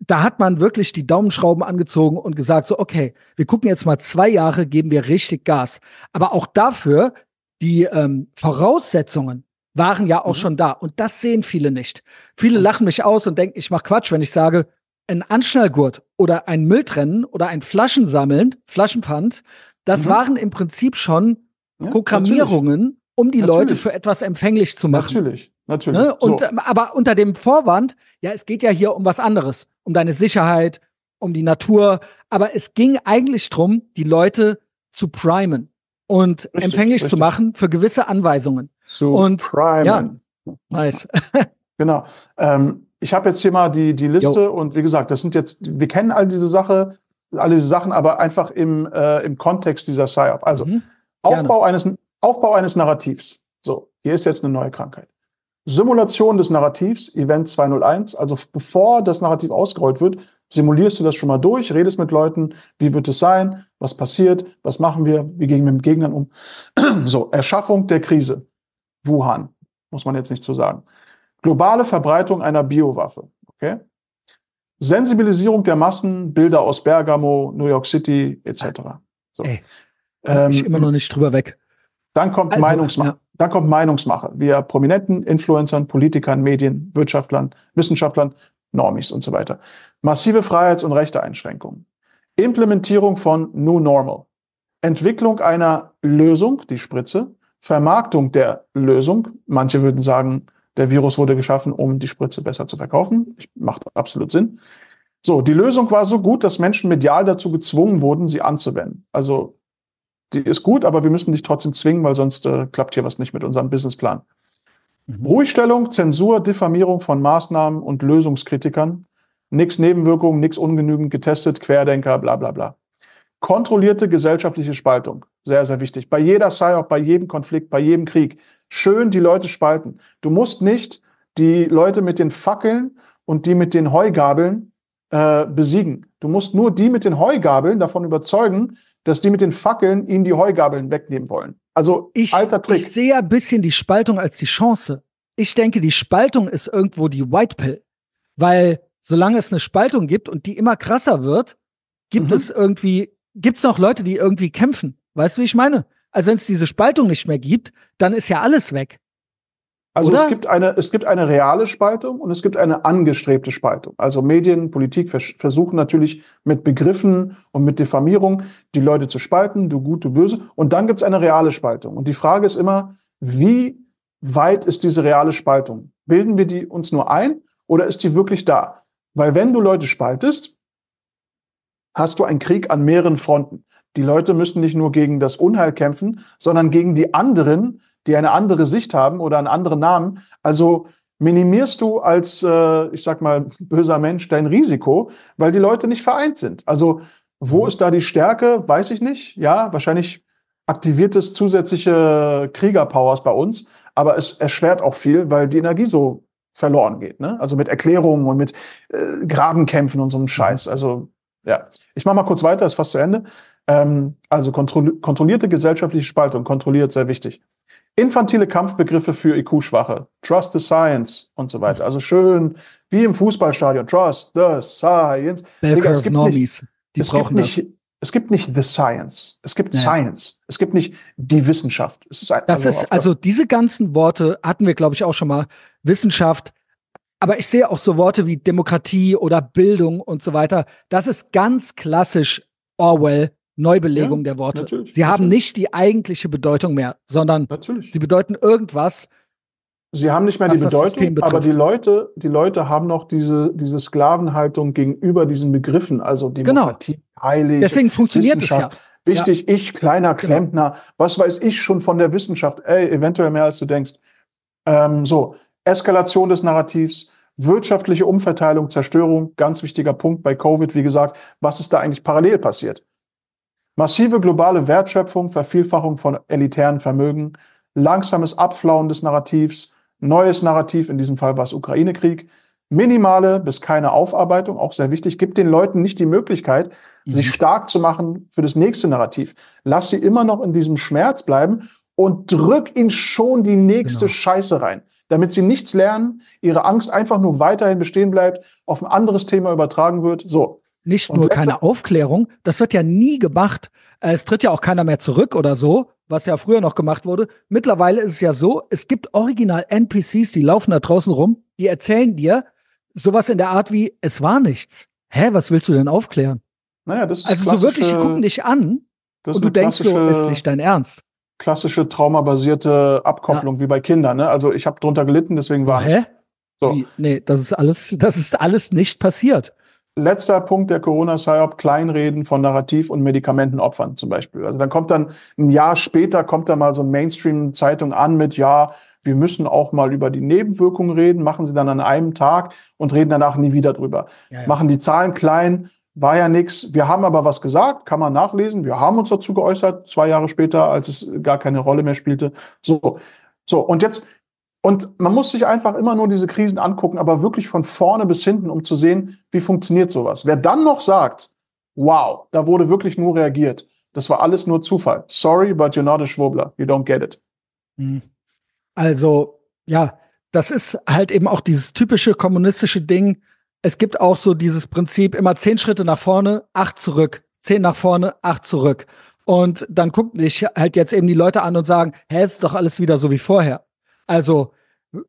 da hat man wirklich die Daumenschrauben angezogen und gesagt, so, okay, wir gucken jetzt mal zwei Jahre, geben wir richtig Gas. Aber auch dafür, die ähm, Voraussetzungen waren ja auch mhm. schon da. Und das sehen viele nicht. Viele mhm. lachen mich aus und denken, ich mach Quatsch, wenn ich sage, ein Anschnallgurt oder ein Mülltrennen oder ein Flaschensammeln, Flaschenpfand, das mhm. waren im Prinzip schon ja, Programmierungen, natürlich um die natürlich. Leute für etwas empfänglich zu machen. Natürlich, natürlich. Ne? Und, so. Aber unter dem Vorwand, ja, es geht ja hier um was anderes, um deine Sicherheit, um die Natur. Aber es ging eigentlich drum, die Leute zu primen. und richtig, empfänglich richtig. zu machen für gewisse Anweisungen. Zu und primen. ja, nice. [LAUGHS] genau. Ähm, ich habe jetzt hier mal die, die Liste jo. und wie gesagt, das sind jetzt, wir kennen all diese Sache, all diese Sachen, aber einfach im, äh, im Kontext dieser PSYOP. Also mhm. Aufbau eines, Aufbau eines Narrativs. So, hier ist jetzt eine neue Krankheit. Simulation des Narrativs, Event 201, also bevor das Narrativ ausgerollt wird, simulierst du das schon mal durch, redest mit Leuten, wie wird es sein, was passiert, was machen wir, wie gehen wir mit Gegnern um. [CLEARS THROAT] so, Erschaffung der Krise. Wuhan, muss man jetzt nicht so sagen. Globale Verbreitung einer Biowaffe. Okay? Sensibilisierung der Massen, Bilder aus Bergamo, New York City, etc. So. Ey, ähm, ich immer noch nicht drüber weg. Dann kommt, also, Meinungsma ja. dann kommt Meinungsmache via Prominenten, Influencern, Politikern, Medien, Wirtschaftlern, Wissenschaftlern, Normis und so weiter. Massive Freiheits- und Rechteeinschränkungen. Implementierung von New Normal. Entwicklung einer Lösung, die Spritze. Vermarktung der Lösung. Manche würden sagen, der Virus wurde geschaffen, um die Spritze besser zu verkaufen. Macht absolut Sinn. So, die Lösung war so gut, dass Menschen medial dazu gezwungen wurden, sie anzuwenden. Also die ist gut, aber wir müssen dich trotzdem zwingen, weil sonst äh, klappt hier was nicht mit unserem Businessplan. Mhm. Ruhigstellung, Zensur, Diffamierung von Maßnahmen und Lösungskritikern. Nix Nebenwirkungen, nix ungenügend getestet, Querdenker, bla bla bla. Kontrollierte gesellschaftliche Spaltung. Sehr, sehr wichtig. Bei jeder PSYOP, bei jedem Konflikt, bei jedem Krieg. Schön die Leute spalten. Du musst nicht die Leute mit den Fackeln und die mit den Heugabeln äh, besiegen. Du musst nur die mit den Heugabeln davon überzeugen, dass die mit den Fackeln ihnen die Heugabeln wegnehmen wollen. Also ich, alter Trick. Ich sehe ein bisschen die Spaltung als die Chance. Ich denke, die Spaltung ist irgendwo die White Pill. Weil solange es eine Spaltung gibt und die immer krasser wird, gibt mhm. es irgendwie, gibt es noch Leute, die irgendwie kämpfen. Weißt du, wie ich meine? Also wenn es diese Spaltung nicht mehr gibt, dann ist ja alles weg. Also Oder? es gibt eine, es gibt eine reale Spaltung und es gibt eine angestrebte Spaltung. Also Medien, Politik vers versuchen natürlich mit Begriffen und mit Diffamierung die Leute zu spalten, du gut, du böse. Und dann gibt es eine reale Spaltung. Und die Frage ist immer, wie weit ist diese reale Spaltung? Bilden wir die uns nur ein oder ist die wirklich da? Weil wenn du Leute spaltest, hast du einen Krieg an mehreren Fronten. Die Leute müssen nicht nur gegen das Unheil kämpfen, sondern gegen die anderen, die eine andere Sicht haben oder einen anderen Namen. Also minimierst du als, äh, ich sag mal, böser Mensch dein Risiko, weil die Leute nicht vereint sind. Also wo mhm. ist da die Stärke? Weiß ich nicht. Ja, wahrscheinlich aktiviert es zusätzliche Kriegerpowers bei uns, aber es erschwert auch viel, weil die Energie so verloren geht. Ne? Also mit Erklärungen und mit äh, Grabenkämpfen und so einem Scheiß. Mhm. Also ja, ich mache mal kurz weiter, ist fast zu Ende. Ähm, also kontro kontrollierte gesellschaftliche Spaltung, kontrolliert, sehr wichtig. Infantile Kampfbegriffe für IQ-Schwache, Trust the Science und so weiter. Also schön wie im Fußballstadion, Trust the Science. Digga, es gibt Normies, nicht, es gibt nicht, es gibt nicht the Science, es gibt ja. Science, es gibt nicht die Wissenschaft. Es ist ein, das also ist also diese ganzen Worte hatten wir, glaube ich, auch schon mal. Wissenschaft, aber ich sehe auch so Worte wie Demokratie oder Bildung und so weiter. Das ist ganz klassisch Orwell, Neubelegung ja, der Worte. Sie natürlich. haben nicht die eigentliche Bedeutung mehr, sondern natürlich. sie bedeuten irgendwas. Sie haben nicht mehr die Bedeutung, aber die Leute, die Leute haben noch diese, diese Sklavenhaltung gegenüber diesen Begriffen, also genau. Demokratie, genau. heilig, Deswegen funktioniert es ja. Wichtig, ja. ich, kleiner genau. Klempner, genau. was weiß ich schon von der Wissenschaft? Ey, eventuell mehr als du denkst. Ähm, so, Eskalation des Narrativs, wirtschaftliche Umverteilung, Zerstörung, ganz wichtiger Punkt bei Covid, wie gesagt, was ist da eigentlich parallel passiert? Massive globale Wertschöpfung, Vervielfachung von elitären Vermögen, langsames Abflauen des Narrativs, neues Narrativ, in diesem Fall war es Ukraine-Krieg, minimale bis keine Aufarbeitung, auch sehr wichtig, gibt den Leuten nicht die Möglichkeit, mhm. sich stark zu machen für das nächste Narrativ. Lass sie immer noch in diesem Schmerz bleiben und drück ihnen schon die nächste genau. Scheiße rein, damit sie nichts lernen, ihre Angst einfach nur weiterhin bestehen bleibt, auf ein anderes Thema übertragen wird. So. Nicht und nur keine Aufklärung, das wird ja nie gemacht. Es tritt ja auch keiner mehr zurück oder so, was ja früher noch gemacht wurde. Mittlerweile ist es ja so, es gibt original NPCs, die laufen da draußen rum, die erzählen dir sowas in der Art wie, es war nichts. Hä, was willst du denn aufklären? Naja, das ist Also so wirklich, die gucken dich an und du denkst so, ist nicht dein Ernst klassische traumabasierte Abkopplung ja. wie bei Kindern. Ne? Also ich habe drunter gelitten, deswegen war Hä? nichts. So. Nee, das ist alles, das ist alles nicht passiert. letzter Punkt der Corona-Psyop, Kleinreden von Narrativ- und Medikamentenopfern zum Beispiel. Also dann kommt dann ein Jahr später, kommt da mal so eine Mainstream-Zeitung an mit, ja, wir müssen auch mal über die Nebenwirkungen reden, machen sie dann an einem Tag und reden danach nie wieder drüber. Ja, ja. Machen die Zahlen klein, war ja nichts. Wir haben aber was gesagt, kann man nachlesen. Wir haben uns dazu geäußert, zwei Jahre später, als es gar keine Rolle mehr spielte. So, so und jetzt und man muss sich einfach immer nur diese Krisen angucken, aber wirklich von vorne bis hinten, um zu sehen, wie funktioniert sowas. Wer dann noch sagt, wow, da wurde wirklich nur reagiert, das war alles nur Zufall. Sorry, but you're not a Schwurbler. You don't get it. Hm. Also, ja, das ist halt eben auch dieses typische kommunistische Ding. Es gibt auch so dieses Prinzip, immer zehn Schritte nach vorne, acht zurück. Zehn nach vorne, acht zurück. Und dann gucken sich halt jetzt eben die Leute an und sagen, hä, es ist doch alles wieder so wie vorher. Also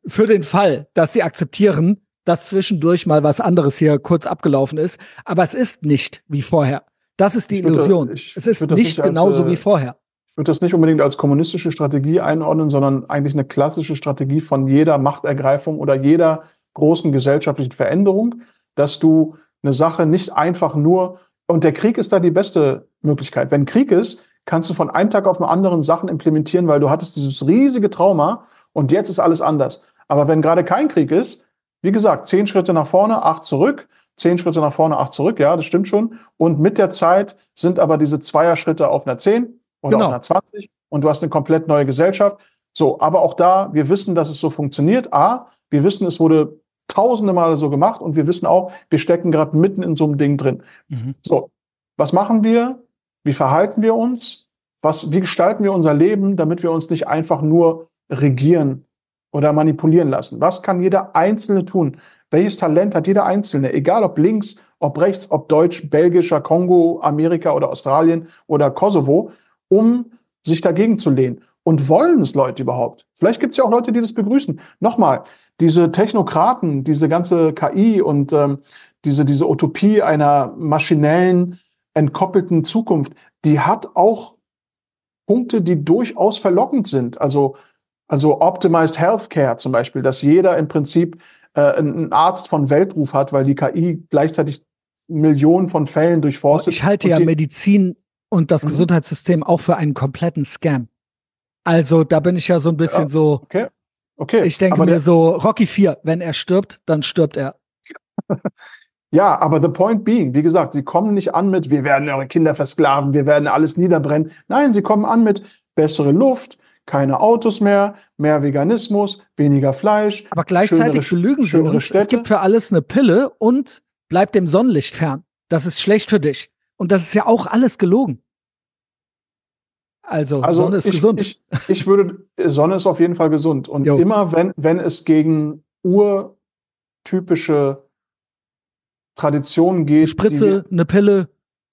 für den Fall, dass sie akzeptieren, dass zwischendurch mal was anderes hier kurz abgelaufen ist. Aber es ist nicht wie vorher. Das ist die ich Illusion. Würde, ich, es ist nicht, nicht genauso als, wie vorher. Ich würde das nicht unbedingt als kommunistische Strategie einordnen, sondern eigentlich eine klassische Strategie von jeder Machtergreifung oder jeder großen gesellschaftlichen Veränderung, dass du eine Sache nicht einfach nur, und der Krieg ist da die beste Möglichkeit. Wenn Krieg ist, kannst du von einem Tag auf den anderen Sachen implementieren, weil du hattest dieses riesige Trauma und jetzt ist alles anders. Aber wenn gerade kein Krieg ist, wie gesagt, zehn Schritte nach vorne, acht zurück, zehn Schritte nach vorne, acht zurück, ja, das stimmt schon. Und mit der Zeit sind aber diese Zweierschritte auf einer zehn oder genau. auf einer 20 und du hast eine komplett neue Gesellschaft. So, aber auch da, wir wissen, dass es so funktioniert. A, wir wissen, es wurde tausende Male so gemacht und wir wissen auch, wir stecken gerade mitten in so einem Ding drin. Mhm. So, was machen wir? Wie verhalten wir uns? Was, wie gestalten wir unser Leben, damit wir uns nicht einfach nur regieren oder manipulieren lassen? Was kann jeder Einzelne tun? Welches Talent hat jeder Einzelne? Egal ob links, ob rechts, ob deutsch, belgischer, Kongo, Amerika oder Australien oder Kosovo, um sich dagegen zu lehnen. Und wollen es Leute überhaupt? Vielleicht gibt es ja auch Leute, die das begrüßen. Nochmal, diese Technokraten, diese ganze KI und ähm, diese, diese Utopie einer maschinellen, entkoppelten Zukunft, die hat auch Punkte, die durchaus verlockend sind. Also also Optimized Healthcare zum Beispiel, dass jeder im Prinzip äh, einen Arzt von Weltruf hat, weil die KI gleichzeitig Millionen von Fällen durchforstet. Ich halte ja Medizin und das mhm. Gesundheitssystem auch für einen kompletten Scam. Also da bin ich ja so ein bisschen ja, so. Okay. Okay. Ich denke mir so, Rocky 4, wenn er stirbt, dann stirbt er. [LAUGHS] ja, aber the point being, wie gesagt, sie kommen nicht an mit, wir werden eure Kinder versklaven, wir werden alles niederbrennen. Nein, sie kommen an mit bessere Luft, keine Autos mehr, mehr Veganismus, weniger Fleisch. Aber gleichzeitig belügen sie uns. Städte. Es gibt für alles eine Pille und bleib dem Sonnenlicht fern. Das ist schlecht für dich. Und das ist ja auch alles gelogen. Also, also Sonne ist ich, gesund. Ich, ich würde, Sonne ist auf jeden Fall gesund. Und jo. immer wenn, wenn es gegen urtypische Traditionen geht. Eine Spritze, eine Pille.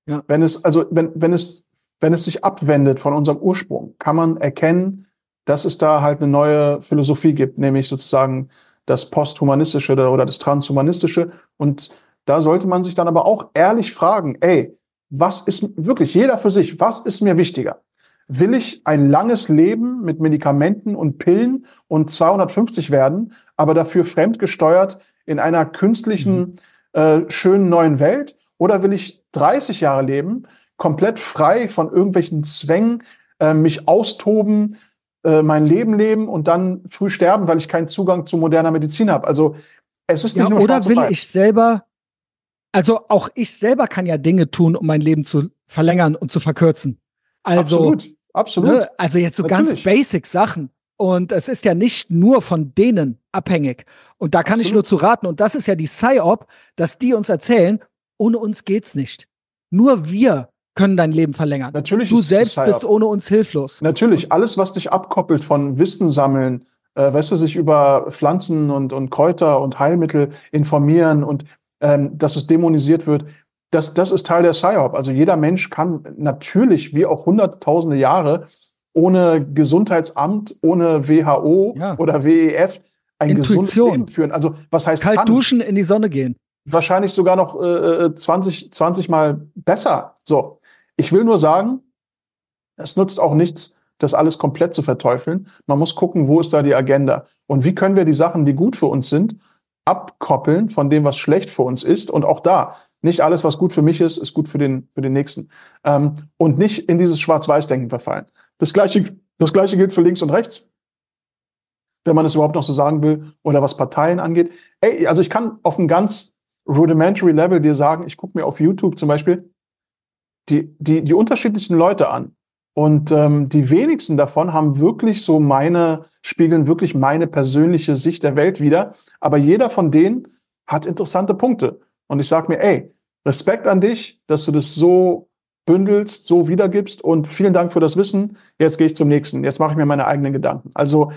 Ja. Wenn es, also, wenn, wenn es wenn es sich abwendet von unserem Ursprung, kann man erkennen, dass es da halt eine neue Philosophie gibt, nämlich sozusagen das Posthumanistische oder das Transhumanistische. Und da sollte man sich dann aber auch ehrlich fragen, ey, was ist wirklich jeder für sich, was ist mir wichtiger? Will ich ein langes Leben mit Medikamenten und Pillen und 250 werden, aber dafür fremdgesteuert in einer künstlichen, mhm. äh, schönen neuen Welt? Oder will ich 30 Jahre leben, komplett frei von irgendwelchen Zwängen, äh, mich austoben, äh, mein Leben leben und dann früh sterben, weil ich keinen Zugang zu moderner Medizin habe. Also es ist nicht ja, nur Oder will ich selber, also auch ich selber kann ja Dinge tun, um mein Leben zu verlängern und zu verkürzen. Also, absolut, absolut. Ne, also jetzt so Natürlich. ganz basic Sachen. Und es ist ja nicht nur von denen abhängig. Und da kann absolut. ich nur zu raten. Und das ist ja die PsyOp, dass die uns erzählen, ohne uns geht's nicht. Nur wir können dein Leben verlängern. Natürlich du selbst bist ohne uns hilflos. Natürlich, alles, was dich abkoppelt von Wissen sammeln, äh, weißt du, sich über Pflanzen und, und Kräuter und Heilmittel informieren und ähm, dass es dämonisiert wird, das, das ist Teil der PsyOp. Also jeder Mensch kann natürlich, wie auch hunderttausende Jahre, ohne Gesundheitsamt, ohne WHO ja. oder WEF ein Intuition. gesundes Leben führen. Also was heißt Kalt kann? duschen, in die Sonne gehen. Wahrscheinlich sogar noch äh, 20, äh, 20 Mal besser. So. Ich will nur sagen, es nutzt auch nichts, das alles komplett zu verteufeln. Man muss gucken, wo ist da die Agenda und wie können wir die Sachen, die gut für uns sind, abkoppeln von dem, was schlecht für uns ist. Und auch da, nicht alles, was gut für mich ist, ist gut für den, für den Nächsten. Ähm, und nicht in dieses Schwarz-Weiß-Denken verfallen. Das gleiche, das gleiche gilt für links und rechts. Wenn man es überhaupt noch so sagen will, oder was Parteien angeht. Ey, also ich kann auf einem ganz rudimentary Level dir sagen, ich gucke mir auf YouTube zum Beispiel die, die, die unterschiedlichsten Leute an. Und ähm, die wenigsten davon haben wirklich so meine, spiegeln wirklich meine persönliche Sicht der Welt wieder. Aber jeder von denen hat interessante Punkte. Und ich sage mir, ey, Respekt an dich, dass du das so bündelst, so wiedergibst und vielen Dank für das Wissen. Jetzt gehe ich zum nächsten. Jetzt mache ich mir meine eigenen Gedanken. Also,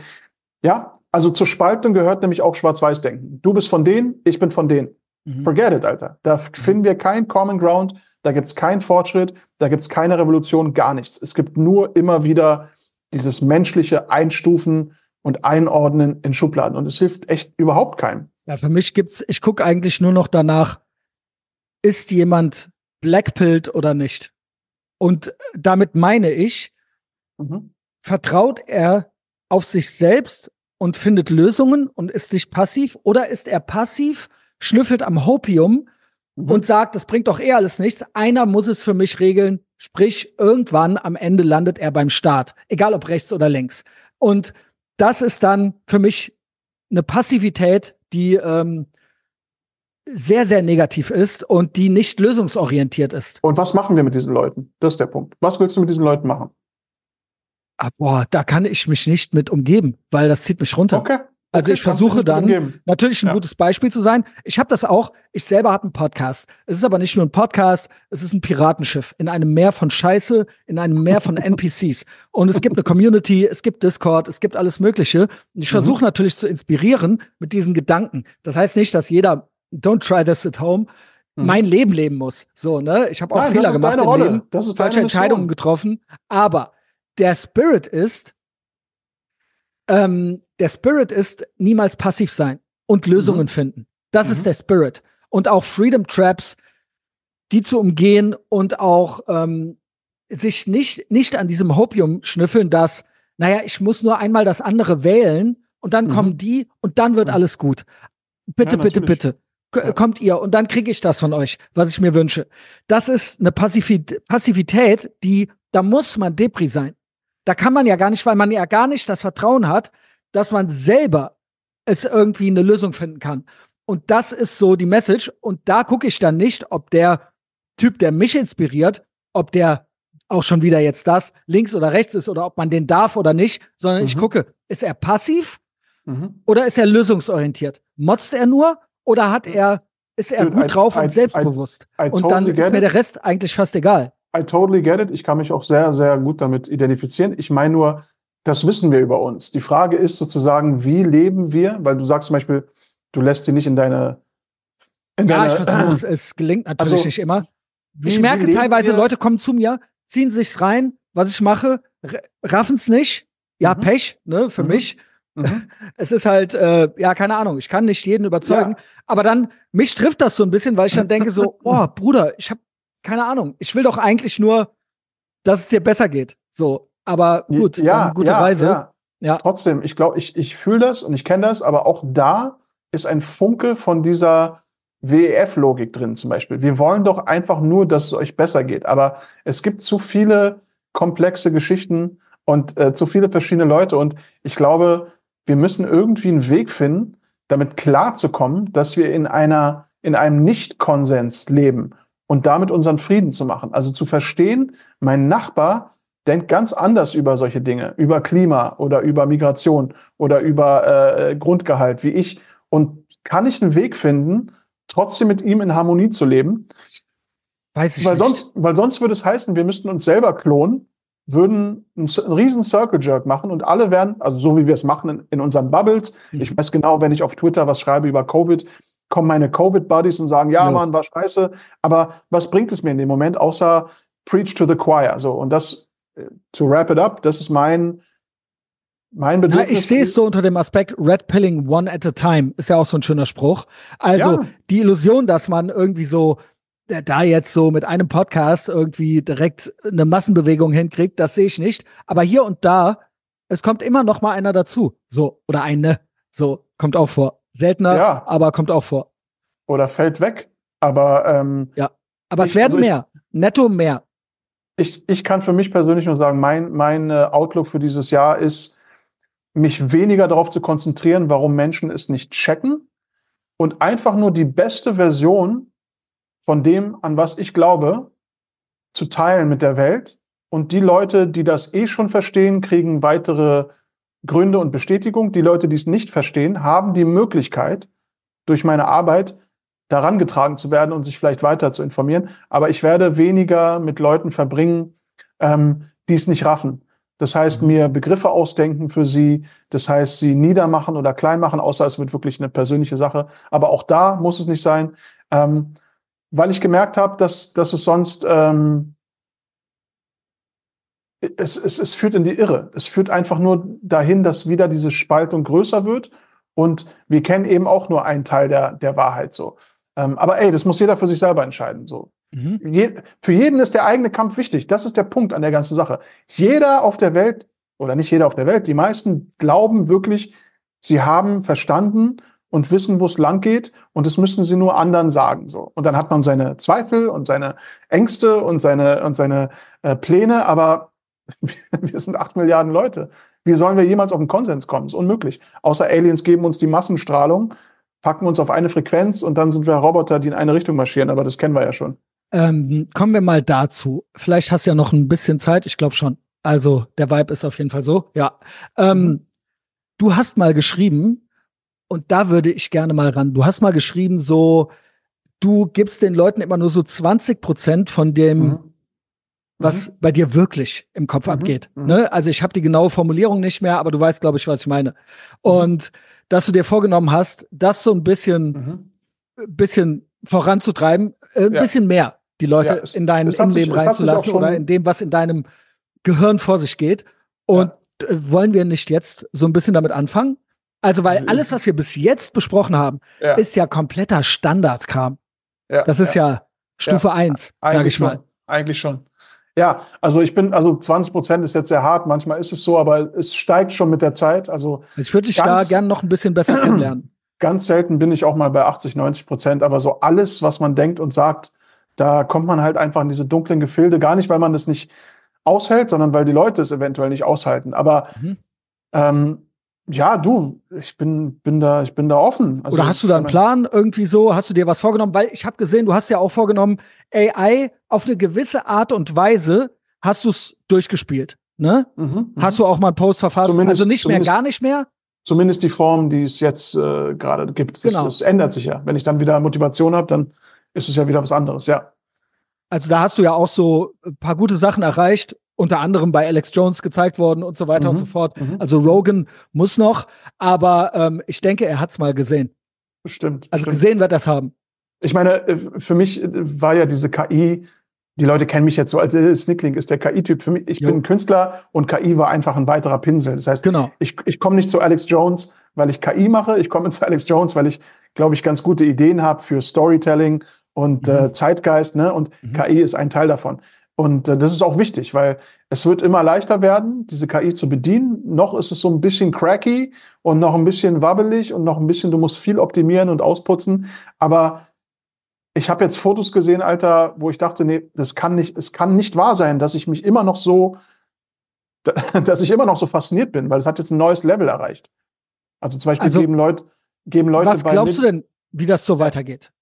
ja, also zur Spaltung gehört nämlich auch Schwarz-Weiß-Denken. Du bist von denen, ich bin von denen. Mhm. Forget it, Alter. Da finden wir keinen Common Ground, da gibt's keinen Fortschritt, da gibt's keine Revolution, gar nichts. Es gibt nur immer wieder dieses menschliche Einstufen und Einordnen in Schubladen. Und es hilft echt überhaupt keinem. Ja, für mich gibt's, ich gucke eigentlich nur noch danach, ist jemand blackpilled oder nicht? Und damit meine ich, mhm. vertraut er auf sich selbst und findet Lösungen und ist nicht passiv oder ist er passiv schnüffelt am Hopium mhm. und sagt, das bringt doch eh alles nichts. Einer muss es für mich regeln. Sprich, irgendwann am Ende landet er beim Start, egal ob rechts oder links. Und das ist dann für mich eine Passivität, die ähm, sehr, sehr negativ ist und die nicht lösungsorientiert ist. Und was machen wir mit diesen Leuten? Das ist der Punkt. Was willst du mit diesen Leuten machen? Ah, boah, da kann ich mich nicht mit umgeben, weil das zieht mich runter. Okay. Also ich versuche dann natürlich ein ja. gutes Beispiel zu sein. Ich habe das auch, ich selber habe einen Podcast. Es ist aber nicht nur ein Podcast, es ist ein Piratenschiff in einem Meer von Scheiße, in einem Meer von [LAUGHS] NPCs. Und es gibt eine Community, es gibt Discord, es gibt alles Mögliche. Und ich mhm. versuche natürlich zu inspirieren mit diesen Gedanken. Das heißt nicht, dass jeder, don't try this at home, mhm. mein Leben leben muss. So, ne? Ich habe auch Nein, Fehler gemacht im Rolle. Leben, das ist falsche Entscheidungen getroffen. Aber der Spirit ist, ähm, der Spirit ist niemals passiv sein und Lösungen mhm. finden. Das mhm. ist der Spirit. Und auch Freedom Traps, die zu umgehen und auch ähm, sich nicht, nicht an diesem Hopium schnüffeln, dass, naja, ich muss nur einmal das andere wählen und dann mhm. kommen die und dann wird alles gut. Bitte, ja, bitte, bitte. Ja. Kommt ihr und dann kriege ich das von euch, was ich mir wünsche. Das ist eine Passivität, die, da muss man Depri sein. Da kann man ja gar nicht, weil man ja gar nicht das Vertrauen hat, dass man selber es irgendwie eine Lösung finden kann. Und das ist so die Message. Und da gucke ich dann nicht, ob der Typ, der mich inspiriert, ob der auch schon wieder jetzt das links oder rechts ist oder ob man den darf oder nicht, sondern mhm. ich gucke, ist er passiv mhm. oder ist er lösungsorientiert? Motzt er nur oder hat er, ist er Dude, gut drauf I, und selbstbewusst? I, I, und dann ist mir der Rest eigentlich fast egal. I totally get it. Ich kann mich auch sehr, sehr gut damit identifizieren. Ich meine nur, das wissen wir über uns. Die Frage ist sozusagen, wie leben wir? Weil du sagst zum Beispiel, du lässt sie nicht in deine. In ja, deine, ich versuche [CLEARS THROAT] es. gelingt natürlich also, nicht immer. Wie, ich merke teilweise, wir? Leute kommen zu mir, ziehen sich's rein, was ich mache, raffen's nicht. Ja, mhm. Pech, ne, für mhm. mich. Mhm. [LAUGHS] Es ist halt, äh, ja, keine Ahnung, ich kann nicht jeden überzeugen. Ja. Aber dann, mich trifft das so ein bisschen, weil ich dann denke so, [LAUGHS] oh, Bruder, ich habe keine Ahnung. Ich will doch eigentlich nur, dass es dir besser geht. So, aber gut, ja, gute ja, Reise. Ja. ja. Trotzdem, ich glaube, ich, ich fühle das und ich kenne das, aber auch da ist ein Funke von dieser WEF-Logik drin zum Beispiel. Wir wollen doch einfach nur, dass es euch besser geht. Aber es gibt zu viele komplexe Geschichten und äh, zu viele verschiedene Leute. Und ich glaube, wir müssen irgendwie einen Weg finden, damit klarzukommen, dass wir in einer in einem Nicht-Konsens leben und damit unseren Frieden zu machen. Also zu verstehen, mein Nachbar denkt ganz anders über solche Dinge, über Klima oder über Migration oder über äh, Grundgehalt wie ich. Und kann ich einen Weg finden, trotzdem mit ihm in Harmonie zu leben? Weiß ich weil nicht. Sonst, weil sonst würde es heißen, wir müssten uns selber klonen, würden einen, einen riesen Circle Jerk machen und alle werden, also so wie wir es machen in, in unseren Bubbles. Mhm. Ich weiß genau, wenn ich auf Twitter was schreibe über Covid, kommen meine Covid-Buddies und sagen, ja, ja, Mann, war scheiße. Aber was bringt es mir in dem Moment, außer Preach to the Choir? So, und das, to wrap it up, das ist mein, mein Bedürfnis. Ja, ich sehe es so unter dem Aspekt Red Pilling one at a time, ist ja auch so ein schöner Spruch. Also ja. die Illusion, dass man irgendwie so äh, da jetzt so mit einem Podcast irgendwie direkt eine Massenbewegung hinkriegt, das sehe ich nicht. Aber hier und da, es kommt immer noch mal einer dazu. So, oder eine. So, kommt auch vor. Seltener, ja. aber kommt auch vor. Oder fällt weg. Aber ähm, ja, aber ich, es werden also mehr. Netto mehr. Ich, ich kann für mich persönlich nur sagen, mein, mein äh, Outlook für dieses Jahr ist, mich weniger darauf zu konzentrieren, warum Menschen es nicht checken und einfach nur die beste Version von dem, an was ich glaube, zu teilen mit der Welt. Und die Leute, die das eh schon verstehen, kriegen weitere Gründe und Bestätigung. Die Leute, die es nicht verstehen, haben die Möglichkeit, durch meine Arbeit daran getragen zu werden und sich vielleicht weiter zu informieren. Aber ich werde weniger mit Leuten verbringen, ähm, die es nicht raffen. Das heißt, mhm. mir Begriffe ausdenken für sie, das heißt, sie niedermachen oder klein machen, außer es wird wirklich eine persönliche Sache. Aber auch da muss es nicht sein, ähm, weil ich gemerkt habe, dass, dass es sonst ähm, es, es, es führt in die Irre. Es führt einfach nur dahin, dass wieder diese Spaltung größer wird. Und wir kennen eben auch nur einen Teil der, der Wahrheit so. Ähm, aber ey, das muss jeder für sich selber entscheiden. So. Mhm. Je, für jeden ist der eigene Kampf wichtig. Das ist der Punkt an der ganzen Sache. Jeder auf der Welt, oder nicht jeder auf der Welt, die meisten glauben wirklich, sie haben verstanden und wissen, wo es lang geht, und das müssen sie nur anderen sagen. So. Und dann hat man seine Zweifel und seine Ängste und seine, und seine äh, Pläne, aber [LAUGHS] wir sind acht Milliarden Leute. Wie sollen wir jemals auf einen Konsens kommen? Das ist unmöglich. Außer Aliens geben uns die Massenstrahlung, packen uns auf eine Frequenz und dann sind wir Roboter, die in eine Richtung marschieren. Aber das kennen wir ja schon. Ähm, kommen wir mal dazu. Vielleicht hast du ja noch ein bisschen Zeit. Ich glaube schon. Also der Vibe ist auf jeden Fall so. Ja. Ähm, mhm. Du hast mal geschrieben, und da würde ich gerne mal ran. Du hast mal geschrieben, so, du gibst den Leuten immer nur so 20 Prozent von dem, mhm was mhm. bei dir wirklich im Kopf mhm. abgeht. Mhm. Ne? Also ich habe die genaue Formulierung nicht mehr, aber du weißt, glaube ich, was ich meine. Mhm. Und dass du dir vorgenommen hast, das so ein bisschen, mhm. bisschen voranzutreiben, äh, ein ja. bisschen mehr die Leute ja, in dein in Leben reinzulassen oder in dem, was in deinem Gehirn vor sich geht. Und ja. Äh, wollen wir nicht jetzt so ein bisschen damit anfangen? Also, weil alles, was wir bis jetzt besprochen haben, ist ja kompletter Standardkram. das ist ja, Stufe ja. 1, sage ich mal. Schon. Eigentlich schon. Ja, also ich bin, also 20 Prozent ist jetzt sehr hart, manchmal ist es so, aber es steigt schon mit der Zeit. Also ich würde dich da gerne noch ein bisschen besser kennenlernen. [CLEARS THROAT] Ganz selten bin ich auch mal bei 80, 90 Prozent, aber so alles, was man denkt und sagt, da kommt man halt einfach in diese dunklen Gefilde. Gar nicht, weil man das nicht aushält, sondern weil die Leute es eventuell nicht aushalten. Aber mhm. ähm, ja, du, ich bin, bin da, ich bin da offen. Also Oder hast du da einen Plan irgendwie so? Hast du dir was vorgenommen? Weil ich habe gesehen, du hast ja auch vorgenommen, AI auf eine gewisse Art und Weise hast du es durchgespielt. Ne? Mhm, mhm, hast du auch mal einen Post verfasst? Zumindest, also nicht mehr, gar nicht mehr? Zumindest die Form, die es jetzt äh, gerade gibt. Das, genau. das ändert sich ja. Wenn ich dann wieder Motivation habe, dann ist es ja wieder was anderes, ja. Also da hast du ja auch so ein paar gute Sachen erreicht unter anderem bei Alex Jones gezeigt worden und so weiter mhm. und so fort. Mhm. Also Rogan muss noch, aber ähm, ich denke, er hat es mal gesehen. Bestimmt. Also bestimmt. gesehen wird das haben. Ich meine, äh, für mich äh, war ja diese KI, die Leute kennen mich jetzt so als äh, Snickling ist der KI-Typ. Für mich, ich jo. bin Künstler und KI war einfach ein weiterer Pinsel. Das heißt, genau. ich, ich komme nicht zu Alex Jones, weil ich KI mache. Ich komme [LAUGHS] zu Alex Jones, weil ich, glaube ich, ganz gute Ideen habe für Storytelling und mhm. äh, Zeitgeist. Ne? Und mhm. KI ist ein Teil davon. Und äh, das ist auch wichtig, weil es wird immer leichter werden, diese KI zu bedienen. Noch ist es so ein bisschen cracky und noch ein bisschen wabbelig und noch ein bisschen, du musst viel optimieren und ausputzen. Aber ich habe jetzt Fotos gesehen, Alter, wo ich dachte, nee, das kann nicht, es kann nicht wahr sein, dass ich mich immer noch so, [LAUGHS] dass ich immer noch so fasziniert bin, weil es hat jetzt ein neues Level erreicht. Also zum Beispiel also, geben Leute, geben Leute. Was glaubst du denn, wie das so weitergeht?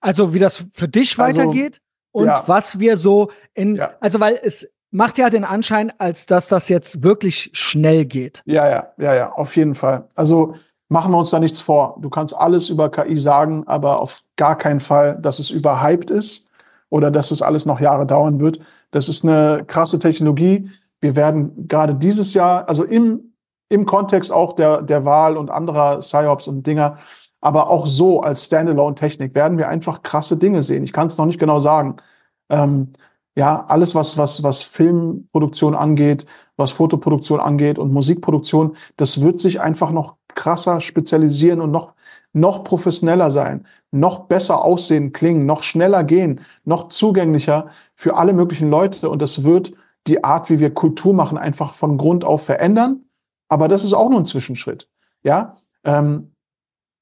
Also wie das für dich also, weitergeht? Und ja. was wir so in, ja. also weil es macht ja den Anschein, als dass das jetzt wirklich schnell geht. Ja, ja, ja, ja, auf jeden Fall. Also machen wir uns da nichts vor. Du kannst alles über KI sagen, aber auf gar keinen Fall, dass es überhyped ist oder dass es alles noch Jahre dauern wird. Das ist eine krasse Technologie. Wir werden gerade dieses Jahr, also im, im Kontext auch der, der Wahl und anderer PsyOps und Dinger, aber auch so als Standalone-Technik werden wir einfach krasse Dinge sehen. Ich kann es noch nicht genau sagen. Ähm, ja, alles, was, was, was Filmproduktion angeht, was Fotoproduktion angeht und Musikproduktion, das wird sich einfach noch krasser spezialisieren und noch, noch professioneller sein, noch besser aussehen, klingen, noch schneller gehen, noch zugänglicher für alle möglichen Leute. Und das wird die Art, wie wir Kultur machen, einfach von Grund auf verändern. Aber das ist auch nur ein Zwischenschritt. Ja, ähm,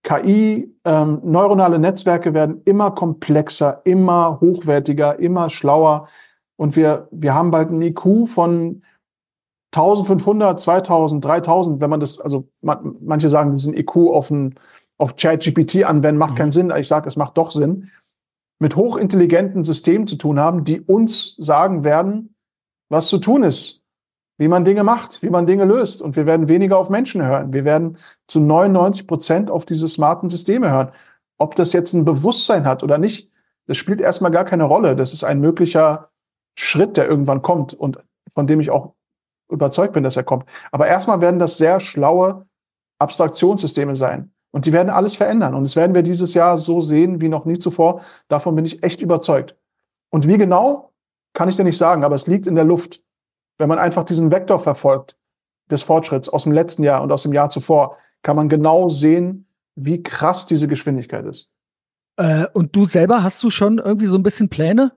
KI, ähm, neuronale Netzwerke werden immer komplexer, immer hochwertiger, immer schlauer. Und wir, wir haben bald ein IQ von 1500, 2000, 3000, wenn man das, also man, manche sagen, diesen IQ auf, ein, auf ChatGPT anwenden, macht mhm. keinen Sinn. Ich sage, es macht doch Sinn. Mit hochintelligenten Systemen zu tun haben, die uns sagen werden, was zu tun ist wie man Dinge macht, wie man Dinge löst. Und wir werden weniger auf Menschen hören. Wir werden zu 99 Prozent auf diese smarten Systeme hören. Ob das jetzt ein Bewusstsein hat oder nicht, das spielt erstmal gar keine Rolle. Das ist ein möglicher Schritt, der irgendwann kommt und von dem ich auch überzeugt bin, dass er kommt. Aber erstmal werden das sehr schlaue Abstraktionssysteme sein. Und die werden alles verändern. Und das werden wir dieses Jahr so sehen wie noch nie zuvor. Davon bin ich echt überzeugt. Und wie genau, kann ich dir nicht sagen, aber es liegt in der Luft. Wenn man einfach diesen Vektor verfolgt des Fortschritts aus dem letzten Jahr und aus dem Jahr zuvor, kann man genau sehen, wie krass diese Geschwindigkeit ist. Äh, und du selber hast du schon irgendwie so ein bisschen Pläne?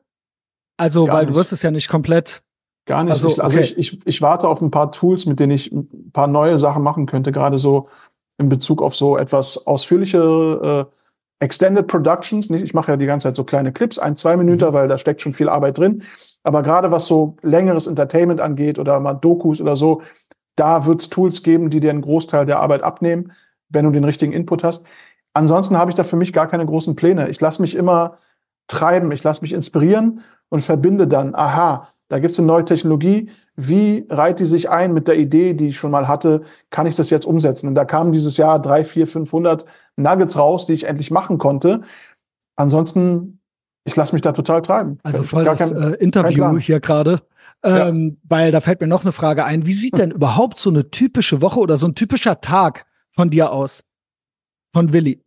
Also, Gar weil nicht. du wirst es ja nicht komplett. Gar nicht. Also, ich, also ich, ich, ich warte auf ein paar Tools, mit denen ich ein paar neue Sachen machen könnte, gerade so in Bezug auf so etwas ausführliche äh, Extended Productions. Ich mache ja die ganze Zeit so kleine Clips, ein, zwei Minuten, mhm. weil da steckt schon viel Arbeit drin. Aber gerade was so längeres Entertainment angeht oder mal Dokus oder so, da wird es Tools geben, die dir einen Großteil der Arbeit abnehmen, wenn du den richtigen Input hast. Ansonsten habe ich da für mich gar keine großen Pläne. Ich lasse mich immer treiben, ich lasse mich inspirieren und verbinde dann, aha, da gibt es eine neue Technologie, wie reiht die sich ein mit der Idee, die ich schon mal hatte, kann ich das jetzt umsetzen? Und da kamen dieses Jahr drei, vier, 500 Nuggets raus, die ich endlich machen konnte. Ansonsten ich lasse mich da total treiben. Also voll das kein, äh, Interview hier gerade. Ähm, ja. Weil da fällt mir noch eine Frage ein. Wie sieht denn überhaupt so eine typische Woche oder so ein typischer Tag von dir aus? Von Willi?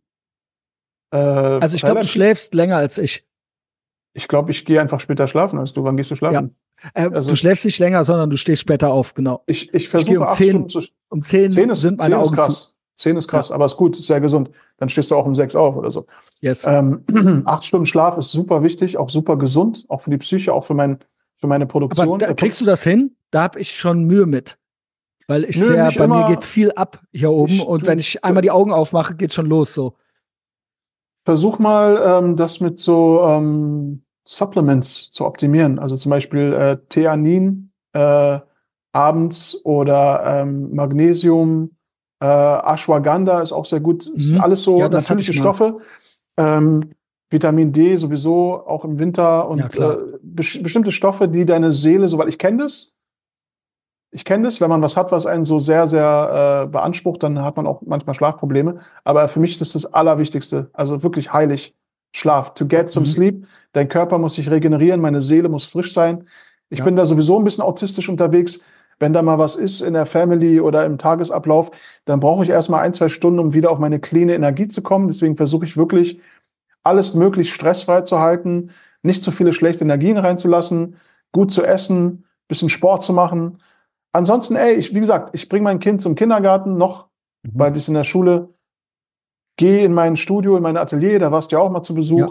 Äh, also ich glaube, du schläfst länger als ich. Ich glaube, ich gehe einfach später schlafen als du. Wann gehst du schlafen? Äh, also, du schläfst nicht länger, sondern du stehst später auf, genau. Ich, ich versuche um zehn, zu, um zehn, zehn ist, sind meine 10 Augen krass. Zu. Zehn ist krass, ja. aber ist gut, ist sehr gesund. Dann stehst du auch um sechs auf oder so. Yes. Ähm, [CLEARS THROAT] acht Stunden Schlaf ist super wichtig, auch super gesund, auch für die Psyche, auch für, mein, für meine Produktion. Aber da, kriegst du das hin? Da habe ich schon Mühe mit. Weil ich Nö, sehr, bei immer, mir geht viel ab hier oben ich, und wenn ich einmal die Augen aufmache, geht schon los so. Versuch mal, ähm, das mit so ähm, Supplements zu optimieren. Also zum Beispiel äh, Theanin äh, abends oder ähm, Magnesium äh, Ashwagandha ist auch sehr gut. Mhm. Ist alles so ja, natürliche Stoffe. Ähm, Vitamin D sowieso auch im Winter und ja, äh, bes bestimmte Stoffe, die deine Seele, soweit ich kenne das, ich kenne das, wenn man was hat, was einen so sehr, sehr äh, beansprucht, dann hat man auch manchmal Schlafprobleme. Aber für mich ist das das Allerwichtigste. Also wirklich heilig. Schlaf. To get some mhm. sleep. Dein Körper muss sich regenerieren, meine Seele muss frisch sein. Ich ja. bin da sowieso ein bisschen autistisch unterwegs wenn da mal was ist in der Family oder im Tagesablauf, dann brauche ich erstmal ein, zwei Stunden, um wieder auf meine clean Energie zu kommen. Deswegen versuche ich wirklich, alles möglichst stressfrei zu halten, nicht zu viele schlechte Energien reinzulassen, gut zu essen, bisschen Sport zu machen. Ansonsten, ey, ich, wie gesagt, ich bringe mein Kind zum Kindergarten noch, mhm. weil es in der Schule. Gehe in mein Studio, in mein Atelier, da warst du ja auch mal zu Besuch. Ja.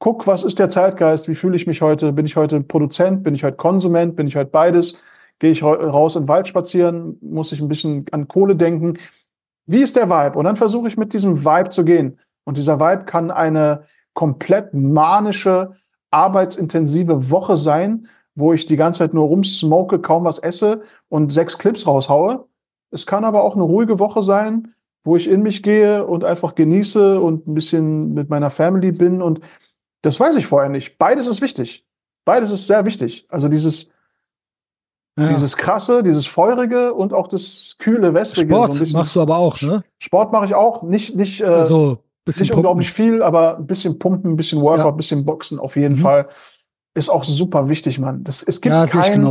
Guck, was ist der Zeitgeist? Wie fühle ich mich heute? Bin ich heute Produzent? Bin ich heute Konsument? Bin ich heute beides? Gehe ich raus in den Wald spazieren, muss ich ein bisschen an Kohle denken. Wie ist der Vibe? Und dann versuche ich mit diesem Vibe zu gehen. Und dieser Vibe kann eine komplett manische, arbeitsintensive Woche sein, wo ich die ganze Zeit nur rumsmoke, kaum was esse und sechs Clips raushaue. Es kann aber auch eine ruhige Woche sein, wo ich in mich gehe und einfach genieße und ein bisschen mit meiner Family bin. Und das weiß ich vorher nicht. Beides ist wichtig. Beides ist sehr wichtig. Also dieses ja. Dieses krasse, dieses feurige und auch das kühle, wässrige. Sport so machst du aber auch, ne? Sport mache ich auch. Nicht, nicht, äh, also, nicht unglaublich viel, aber ein bisschen pumpen, ein bisschen Workout, ja. ein bisschen Boxen auf jeden mhm. Fall. Ist auch super wichtig, Mann. Das, es gibt ja, kein,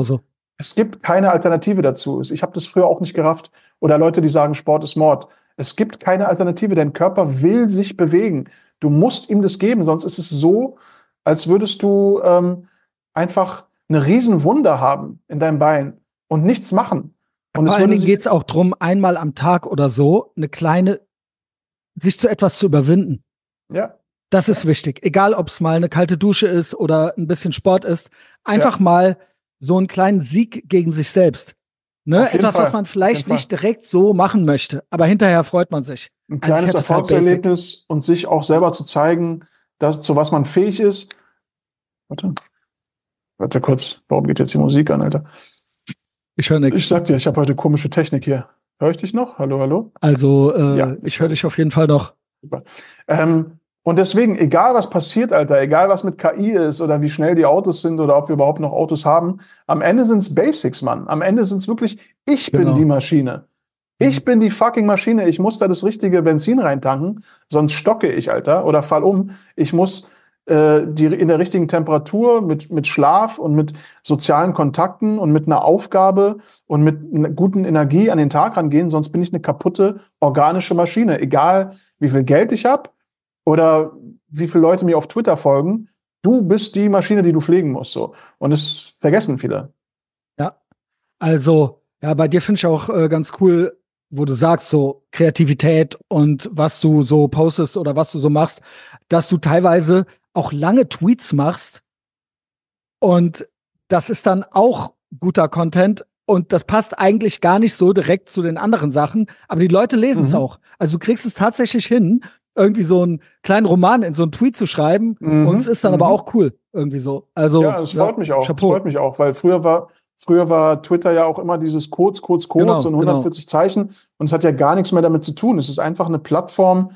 es gibt keine Alternative dazu. Ich habe das früher auch nicht gerafft. Oder Leute, die sagen, Sport ist Mord. Es gibt keine Alternative. Dein Körper will sich bewegen. Du musst ihm das geben, sonst ist es so, als würdest du ähm, einfach eine Riesenwunde haben in deinem Bein und nichts machen. Und Vor allen Dingen geht es auch darum, einmal am Tag oder so eine kleine, sich zu etwas zu überwinden. Ja. Das ist wichtig. Egal, ob es mal eine kalte Dusche ist oder ein bisschen Sport ist. Einfach ja. mal so einen kleinen Sieg gegen sich selbst. Ne? Etwas, Fall. was man vielleicht nicht direkt so machen möchte, aber hinterher freut man sich. Ein also kleines Erfolgserlebnis und sich auch selber zu zeigen, dass, zu was man fähig ist. Warte. Warte kurz, warum geht jetzt die Musik an, Alter? Ich höre nichts. Ich sag dir, ich habe heute komische Technik hier. Hör ich dich noch? Hallo, hallo? Also, äh, ja. ich höre dich auf jeden Fall noch. Super. Ähm, und deswegen, egal was passiert, Alter, egal was mit KI ist oder wie schnell die Autos sind oder ob wir überhaupt noch Autos haben, am Ende sind's Basics, Mann. Am Ende sind's wirklich, ich genau. bin die Maschine. Ich mhm. bin die fucking Maschine. Ich muss da das richtige Benzin reintanken, sonst stocke ich, Alter, oder fall um. Ich muss äh, die in der richtigen Temperatur mit mit Schlaf und mit sozialen Kontakten und mit einer Aufgabe und mit einer guten Energie an den Tag rangehen, sonst bin ich eine kaputte organische Maschine. Egal wie viel Geld ich habe oder wie viele Leute mir auf Twitter folgen, du bist die Maschine, die du pflegen musst. So. Und das vergessen viele. Ja, also, ja, bei dir finde ich auch äh, ganz cool, wo du sagst, so Kreativität und was du so postest oder was du so machst, dass du teilweise auch lange Tweets machst und das ist dann auch guter Content und das passt eigentlich gar nicht so direkt zu den anderen Sachen, aber die Leute lesen es mhm. auch. Also du kriegst es tatsächlich hin, irgendwie so einen kleinen Roman in so einen Tweet zu schreiben mhm. und es ist dann mhm. aber auch cool irgendwie so. Also ja, es freut ja, mich auch. Es freut mich auch, weil früher war früher war Twitter ja auch immer dieses kurz, kurz, kurz genau, und 140 genau. Zeichen und es hat ja gar nichts mehr damit zu tun. Es ist einfach eine Plattform,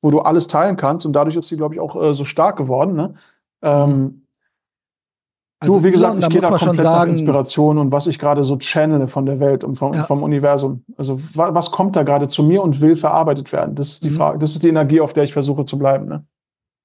wo du alles teilen kannst und dadurch ist sie, glaube ich, auch äh, so stark geworden. Ne? Ähm, also du, wie gesagt, ich gehe da komplett sagen, nach Inspiration und was ich gerade so channele von der Welt und vom, ja. vom Universum. Also wa was kommt da gerade zu mir und will verarbeitet werden? Das ist die mhm. Frage, das ist die Energie, auf der ich versuche zu bleiben. Ne?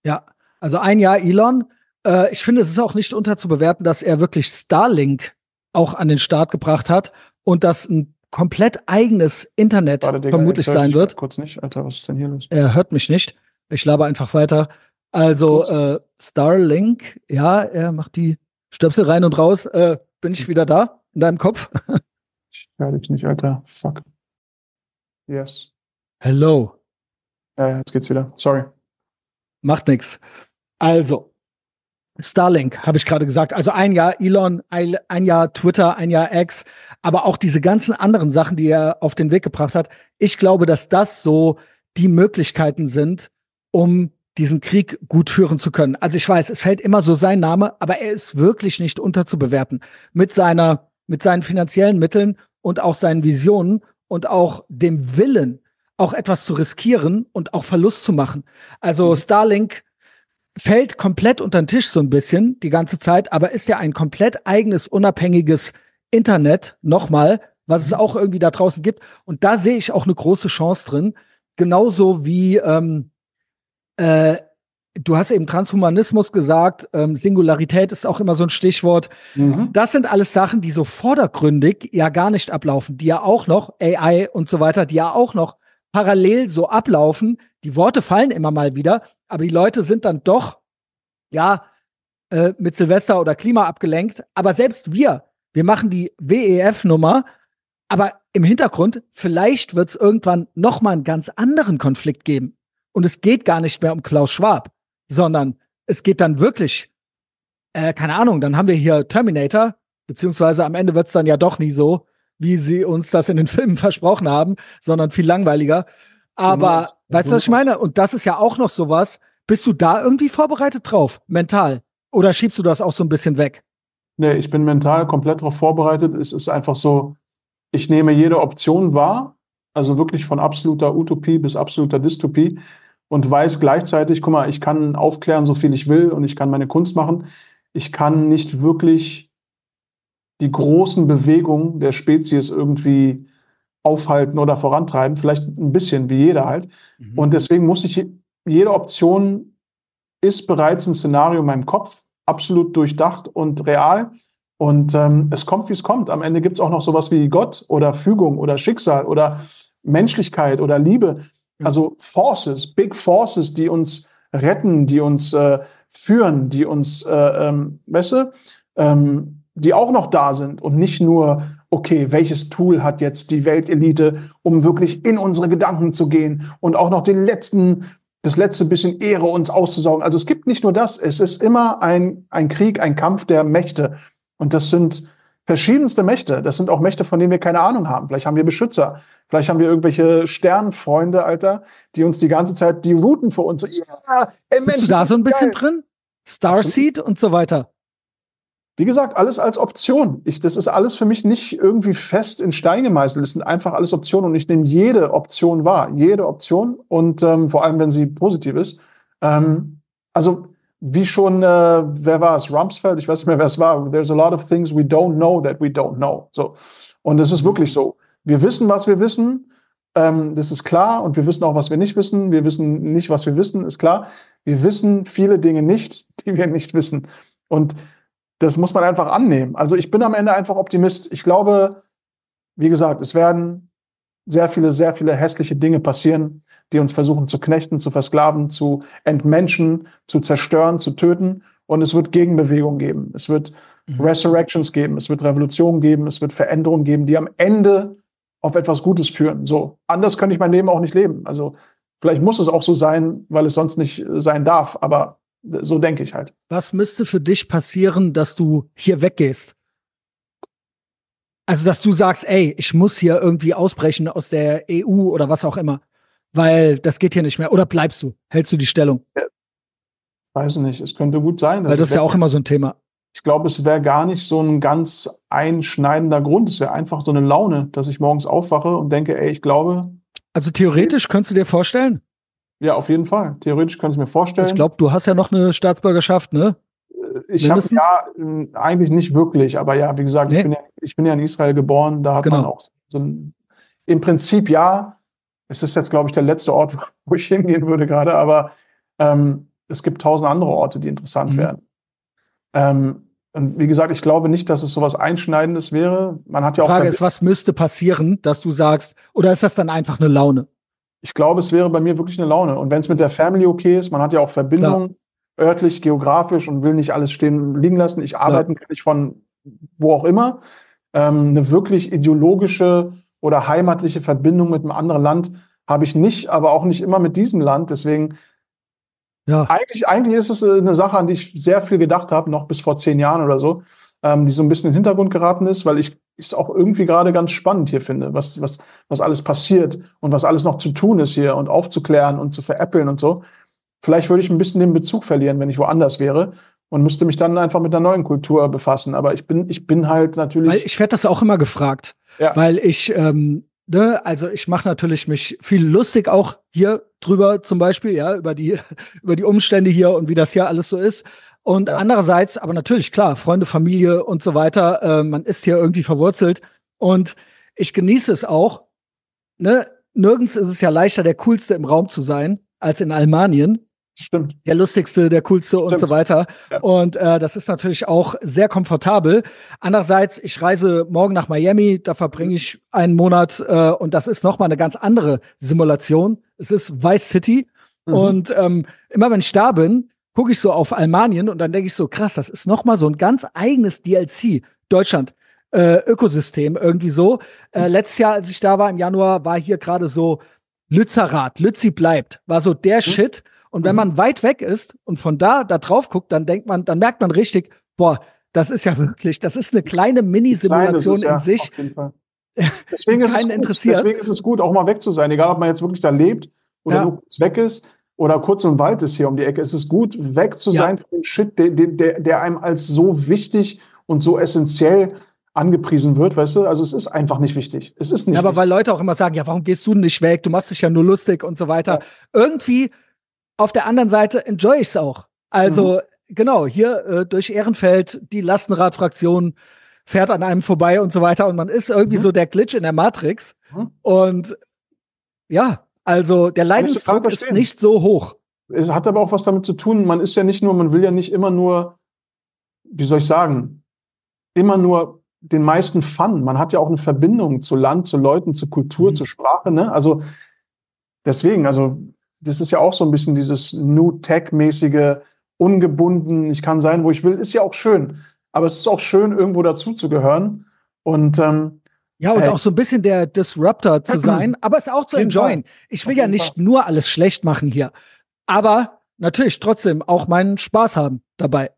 Ja, also ein Jahr Elon. Äh, ich finde, es ist auch nicht unterzubewerten, dass er wirklich Starlink auch an den Start gebracht hat und dass ein komplett eigenes Internet Warte, Digga, vermutlich sein wird. Kurz nicht, Alter, was ist denn hier los? Er hört mich nicht. Ich laber einfach weiter. Also äh, Starlink, ja, er macht die Stöpsel rein und raus. Äh, bin ich wieder da in deinem Kopf? ich höre dich nicht, Alter. Fuck. Yes. Hello. Ja, jetzt geht's wieder. Sorry. Macht nix. Also, Starlink, habe ich gerade gesagt. Also ein Jahr Elon, ein Jahr Twitter, ein Jahr X, aber auch diese ganzen anderen Sachen, die er auf den Weg gebracht hat. Ich glaube, dass das so die Möglichkeiten sind, um diesen Krieg gut führen zu können. Also ich weiß, es fällt immer so sein Name, aber er ist wirklich nicht unterzubewerten mit seiner, mit seinen finanziellen Mitteln und auch seinen Visionen und auch dem Willen, auch etwas zu riskieren und auch Verlust zu machen. Also mhm. Starlink fällt komplett unter den Tisch so ein bisschen die ganze Zeit, aber ist ja ein komplett eigenes, unabhängiges Internet, nochmal, was es mhm. auch irgendwie da draußen gibt. Und da sehe ich auch eine große Chance drin. Genauso wie ähm, äh, du hast eben Transhumanismus gesagt, ähm, Singularität ist auch immer so ein Stichwort. Mhm. Das sind alles Sachen, die so vordergründig ja gar nicht ablaufen, die ja auch noch, AI und so weiter, die ja auch noch parallel so ablaufen. Die Worte fallen immer mal wieder, aber die Leute sind dann doch, ja, äh, mit Silvester oder Klima abgelenkt. Aber selbst wir, wir machen die WEF-Nummer, aber im Hintergrund, vielleicht wird es irgendwann noch mal einen ganz anderen Konflikt geben. Und es geht gar nicht mehr um Klaus Schwab, sondern es geht dann wirklich, äh, keine Ahnung, dann haben wir hier Terminator, beziehungsweise am Ende wird es dann ja doch nie so, wie sie uns das in den [LAUGHS] Filmen versprochen haben, sondern viel langweiliger. Aber genau. weißt du, was ich meine? Und das ist ja auch noch sowas. Bist du da irgendwie vorbereitet drauf, mental? Oder schiebst du das auch so ein bisschen weg? Nee, ich bin mental komplett darauf vorbereitet. Es ist einfach so, ich nehme jede Option wahr, also wirklich von absoluter Utopie bis absoluter Dystopie und weiß gleichzeitig, guck mal, ich kann aufklären, so viel ich will und ich kann meine Kunst machen. Ich kann nicht wirklich die großen Bewegungen der Spezies irgendwie aufhalten oder vorantreiben, vielleicht ein bisschen wie jeder halt. Mhm. Und deswegen muss ich, jede Option ist bereits ein Szenario in meinem Kopf, absolut durchdacht und real. Und ähm, es kommt, wie es kommt. Am Ende gibt es auch noch sowas wie Gott oder Fügung oder Schicksal oder Menschlichkeit oder Liebe. Also Forces, Big Forces, die uns retten, die uns äh, führen, die uns, äh, ähm, weißt du, ähm, die auch noch da sind und nicht nur, okay, welches Tool hat jetzt die Weltelite, um wirklich in unsere Gedanken zu gehen und auch noch den letzten, das letzte bisschen Ehre uns auszusaugen. Also es gibt nicht nur das, es ist immer ein, ein Krieg, ein Kampf der Mächte. Und das sind verschiedenste Mächte. Das sind auch Mächte, von denen wir keine Ahnung haben. Vielleicht haben wir Beschützer. Vielleicht haben wir irgendwelche Sternfreunde, Alter, die uns die ganze Zeit die routen für uns. So, ey, Mensch, Bist du da so ein bisschen geil. drin? Starseed und so weiter. Wie gesagt, alles als Option. Ich, das ist alles für mich nicht irgendwie fest in Stein gemeißelt. Es sind einfach alles Optionen und ich nehme jede Option wahr. Jede Option und ähm, vor allem, wenn sie positiv ist. Ähm, also wie schon, äh, wer war es? Rumsfeld? Ich weiß nicht mehr, wer es war. There's a lot of things we don't know that we don't know. So. Und es ist wirklich so. Wir wissen, was wir wissen. Ähm, das ist klar. Und wir wissen auch, was wir nicht wissen. Wir wissen nicht, was wir wissen, ist klar. Wir wissen viele Dinge nicht, [LAUGHS] die wir nicht wissen. Und das muss man einfach annehmen. Also ich bin am Ende einfach Optimist. Ich glaube, wie gesagt, es werden sehr viele, sehr viele hässliche Dinge passieren, die uns versuchen zu knechten, zu versklaven, zu entmenschen, zu zerstören, zu töten. Und es wird Gegenbewegung geben. Es wird mhm. Resurrections geben. Es wird Revolutionen geben. Es wird Veränderungen geben, die am Ende auf etwas Gutes führen. So. Anders könnte ich mein Leben auch nicht leben. Also vielleicht muss es auch so sein, weil es sonst nicht sein darf. Aber so denke ich halt. Was müsste für dich passieren, dass du hier weggehst? Also, dass du sagst, ey, ich muss hier irgendwie ausbrechen aus der EU oder was auch immer, weil das geht hier nicht mehr. Oder bleibst du? Hältst du die Stellung? Ja. Weiß nicht. Es könnte gut sein. Weil das ist ja auch immer so ein Thema. Ich glaube, es wäre gar nicht so ein ganz einschneidender Grund. Es wäre einfach so eine Laune, dass ich morgens aufwache und denke, ey, ich glaube. Also theoretisch könntest du dir vorstellen? Ja, auf jeden Fall. Theoretisch könnte ich mir vorstellen. Ich glaube, du hast ja noch eine Staatsbürgerschaft, ne? Äh, ich habe ja eigentlich nicht wirklich, aber ja, wie gesagt, nee. ich, bin ja, ich bin ja in Israel geboren, da hat genau. man auch so ein, im Prinzip ja. Es ist jetzt, glaube ich, der letzte Ort, [LAUGHS] wo ich hingehen würde gerade, aber ähm, es gibt tausend andere Orte, die interessant mhm. wären. Ähm, und wie gesagt, ich glaube nicht, dass es so was Einschneidendes wäre. Man hat ja auch. Die Frage ist, was müsste passieren, dass du sagst, oder ist das dann einfach eine Laune? ich glaube, es wäre bei mir wirklich eine Laune. Und wenn es mit der Family okay ist, man hat ja auch Verbindung Klar. örtlich, geografisch und will nicht alles stehen liegen lassen. Ich arbeite kann ich von wo auch immer. Ähm, eine wirklich ideologische oder heimatliche Verbindung mit einem anderen Land habe ich nicht, aber auch nicht immer mit diesem Land. Deswegen ja. eigentlich, eigentlich ist es äh, eine Sache, an die ich sehr viel gedacht habe, noch bis vor zehn Jahren oder so, ähm, die so ein bisschen in den Hintergrund geraten ist, weil ich ich es auch irgendwie gerade ganz spannend hier finde, was, was, was alles passiert und was alles noch zu tun ist hier und aufzuklären und zu veräppeln und so. Vielleicht würde ich ein bisschen den Bezug verlieren, wenn ich woanders wäre und müsste mich dann einfach mit einer neuen Kultur befassen. Aber ich bin, ich bin halt natürlich. Weil ich werde das auch immer gefragt, ja. weil ich, ähm, ne, also ich mache natürlich mich viel lustig auch hier drüber zum Beispiel, ja, über die, [LAUGHS] über die Umstände hier und wie das hier alles so ist. Und ja. andererseits, aber natürlich, klar, Freunde, Familie und so weiter, äh, man ist hier irgendwie verwurzelt. Und ich genieße es auch. Ne? Nirgends ist es ja leichter, der Coolste im Raum zu sein, als in Almanien. Stimmt. Der lustigste, der coolste Stimmt. und so weiter. Ja. Und äh, das ist natürlich auch sehr komfortabel. Andererseits, ich reise morgen nach Miami, da verbringe ich einen Monat äh, und das ist nochmal eine ganz andere Simulation. Es ist Vice City. Mhm. Und ähm, immer wenn ich da bin, gucke ich so auf Almanien und dann denke ich so, krass, das ist noch mal so ein ganz eigenes DLC. Deutschland. Äh, Ökosystem irgendwie so. Äh, letztes Jahr, als ich da war im Januar, war hier gerade so Lützerath, Lützi bleibt, war so der mhm. Shit. Und wenn mhm. man weit weg ist und von da da drauf guckt, dann denkt man, dann merkt man richtig, boah, das ist ja [LAUGHS] wirklich, das ist eine kleine Mini-Simulation in ja, sich. [LAUGHS] Deswegen ist, es gut, deswegen ist es gut, auch mal weg zu sein, egal ob man jetzt wirklich da lebt oder ja. nur kurz weg ist oder kurz im Wald ist hier um die Ecke. Es ist gut, weg zu sein ja. von dem Shit, der, der, der einem als so wichtig und so essentiell angepriesen wird, weißt du? Also es ist einfach nicht wichtig. Es ist nicht. Ja, aber wichtig. weil Leute auch immer sagen, ja, warum gehst du nicht weg? Du machst dich ja nur lustig und so weiter. Ja. Irgendwie auf der anderen Seite enjoy ich es auch. Also mhm. genau, hier äh, durch Ehrenfeld, die Lastenradfraktion fährt an einem vorbei und so weiter und man ist irgendwie mhm. so der Glitch in der Matrix. Mhm. Und ja, also der Leidensdruck ist nicht so hoch. Es hat aber auch was damit zu tun, man ist ja nicht nur, man will ja nicht immer nur, wie soll ich sagen, immer nur den meisten Fun. Man hat ja auch eine Verbindung zu Land, zu Leuten, zu Kultur, mhm. zu Sprache. Ne? Also deswegen, also das ist ja auch so ein bisschen dieses New Tech-mäßige, ungebunden, ich kann sein, wo ich will, ist ja auch schön. Aber es ist auch schön, irgendwo dazuzugehören. Und ähm, ja, und äh, auch so ein bisschen der Disruptor zu sein, aber es auch zu enjoyen. Ich will ja nicht nur alles schlecht machen hier, aber natürlich trotzdem auch meinen Spaß haben dabei.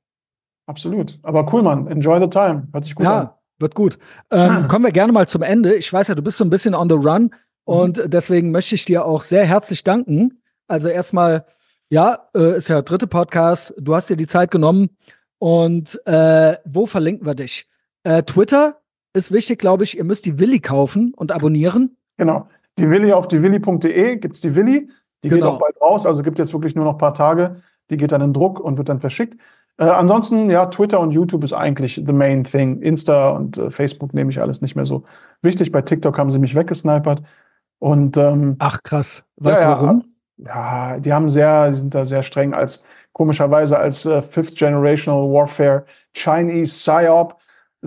Absolut. Aber cool, Mann. Enjoy the time. Hört sich gut ja. an. Wird gut. Ähm. [CLEARS THROAT] Kommen wir gerne mal zum Ende. Ich weiß ja, du bist so ein bisschen on the run mhm. und deswegen möchte ich dir auch sehr herzlich danken. Also erstmal, ja, äh, ist ja der dritte Podcast. Du hast dir die Zeit genommen. Und äh, wo verlinken wir dich? Äh, Twitter ist wichtig, glaube ich. Ihr müsst die Willi kaufen und abonnieren. Genau. Die Willi auf die Willi.de gibt es die Willi. Die genau. geht auch bald raus. Also gibt jetzt wirklich nur noch ein paar Tage. Die geht dann in Druck und wird dann verschickt. Äh, ansonsten, ja, Twitter und YouTube ist eigentlich the main thing. Insta und äh, Facebook nehme ich alles nicht mehr so wichtig. Bei TikTok haben sie mich weggesnipert. Und ähm, ach krass, weißt ja, du warum? Ja, die haben sehr, die sind da sehr streng als komischerweise als äh, Fifth Generational Warfare Chinese Psyop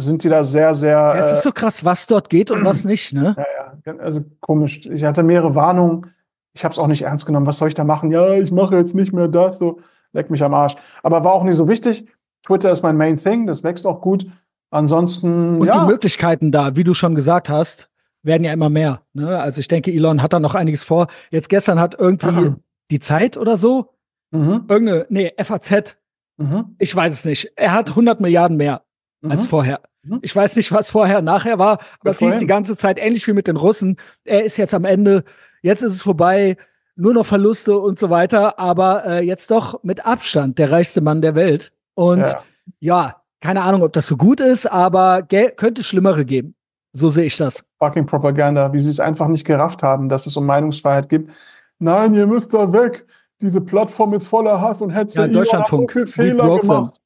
sind die da sehr, sehr. Ja, es ist so krass, was dort geht und was nicht, ne? Ja, ja, also komisch. Ich hatte mehrere Warnungen. Ich habe es auch nicht ernst genommen. Was soll ich da machen? Ja, ich mache jetzt nicht mehr das. So leck mich am Arsch. Aber war auch nicht so wichtig. Twitter ist mein Main Thing, das wächst auch gut. Ansonsten. Und ja. die Möglichkeiten da, wie du schon gesagt hast, werden ja immer mehr. Ne? Also ich denke, Elon hat da noch einiges vor. Jetzt gestern hat irgendwie die Zeit oder so, mhm. irgendeine, nee, FAZ, mhm. ich weiß es nicht. Er hat 100 Milliarden mehr mhm. als vorher. Mhm. Ich weiß nicht, was vorher, nachher war, aber es hieß die ganze Zeit ähnlich wie mit den Russen. Er ist jetzt am Ende, jetzt ist es vorbei nur noch Verluste und so weiter, aber äh, jetzt doch mit Abstand der reichste Mann der Welt. Und ja, ja keine Ahnung, ob das so gut ist, aber könnte Schlimmere geben. So sehe ich das. Fucking Propaganda, wie sie es einfach nicht gerafft haben, dass es um Meinungsfreiheit gibt. Nein, ihr müsst da weg. Diese Plattform ist voller Hass und Hetze. Ja, Deutschlandfunk. So Fehler gemacht.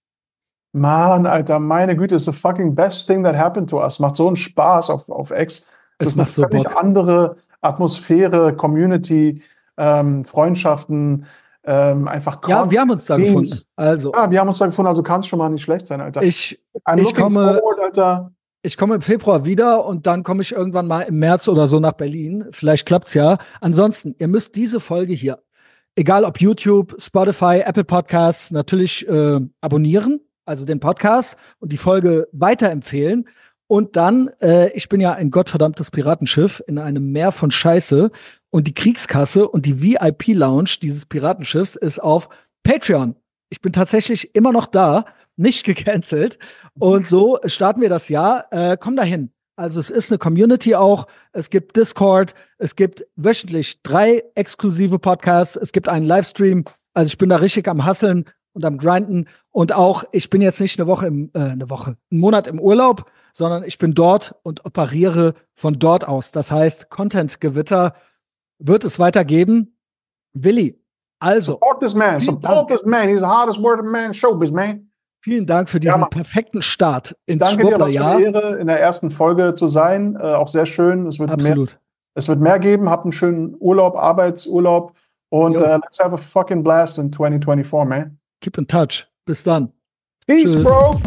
Mann, Alter, meine Güte, ist the fucking best thing that happened to us. Macht so einen Spaß auf, auf X. Das es ist eine völlig so andere Atmosphäre, Community ähm, Freundschaften, ähm, einfach Ja, wir haben uns da gefunden. Also. Ja, wir haben uns da gefunden, also kann es schon mal nicht schlecht sein, Alter. Ich, ich komme, forward, ich komme im Februar wieder und dann komme ich irgendwann mal im März oder so nach Berlin. Vielleicht klappt's ja. Ansonsten, ihr müsst diese Folge hier, egal ob YouTube, Spotify, Apple Podcasts, natürlich äh, abonnieren, also den Podcast und die Folge weiterempfehlen. Und dann, äh, ich bin ja ein gottverdammtes Piratenschiff in einem Meer von Scheiße. Und die Kriegskasse und die VIP-Lounge dieses Piratenschiffs ist auf Patreon. Ich bin tatsächlich immer noch da, nicht [LAUGHS] gecancelt. Und so starten wir das Jahr. Äh, komm dahin. Also es ist eine Community auch. Es gibt Discord. Es gibt wöchentlich drei exklusive Podcasts. Es gibt einen Livestream. Also ich bin da richtig am Hasseln und am Grinden. Und auch, ich bin jetzt nicht eine Woche im, äh, eine Woche, einen Monat im Urlaub, sondern ich bin dort und operiere von dort aus. Das heißt, Content-Gewitter wird es weitergeben. Willi, also. Support this man, support this man. He's the hardest working man in showbiz, man. Vielen Dank für diesen ja, perfekten Start ins Danke dir, für eine Ehre, in der ersten Folge zu sein. Äh, auch sehr schön. Es wird Absolut. Mehr, es wird mehr geben. Habt einen schönen Urlaub, Arbeitsurlaub. Und uh, let's have a fucking blast in 2024, man. Keep in touch. Bis dann. Peace, Tschüss. Bro.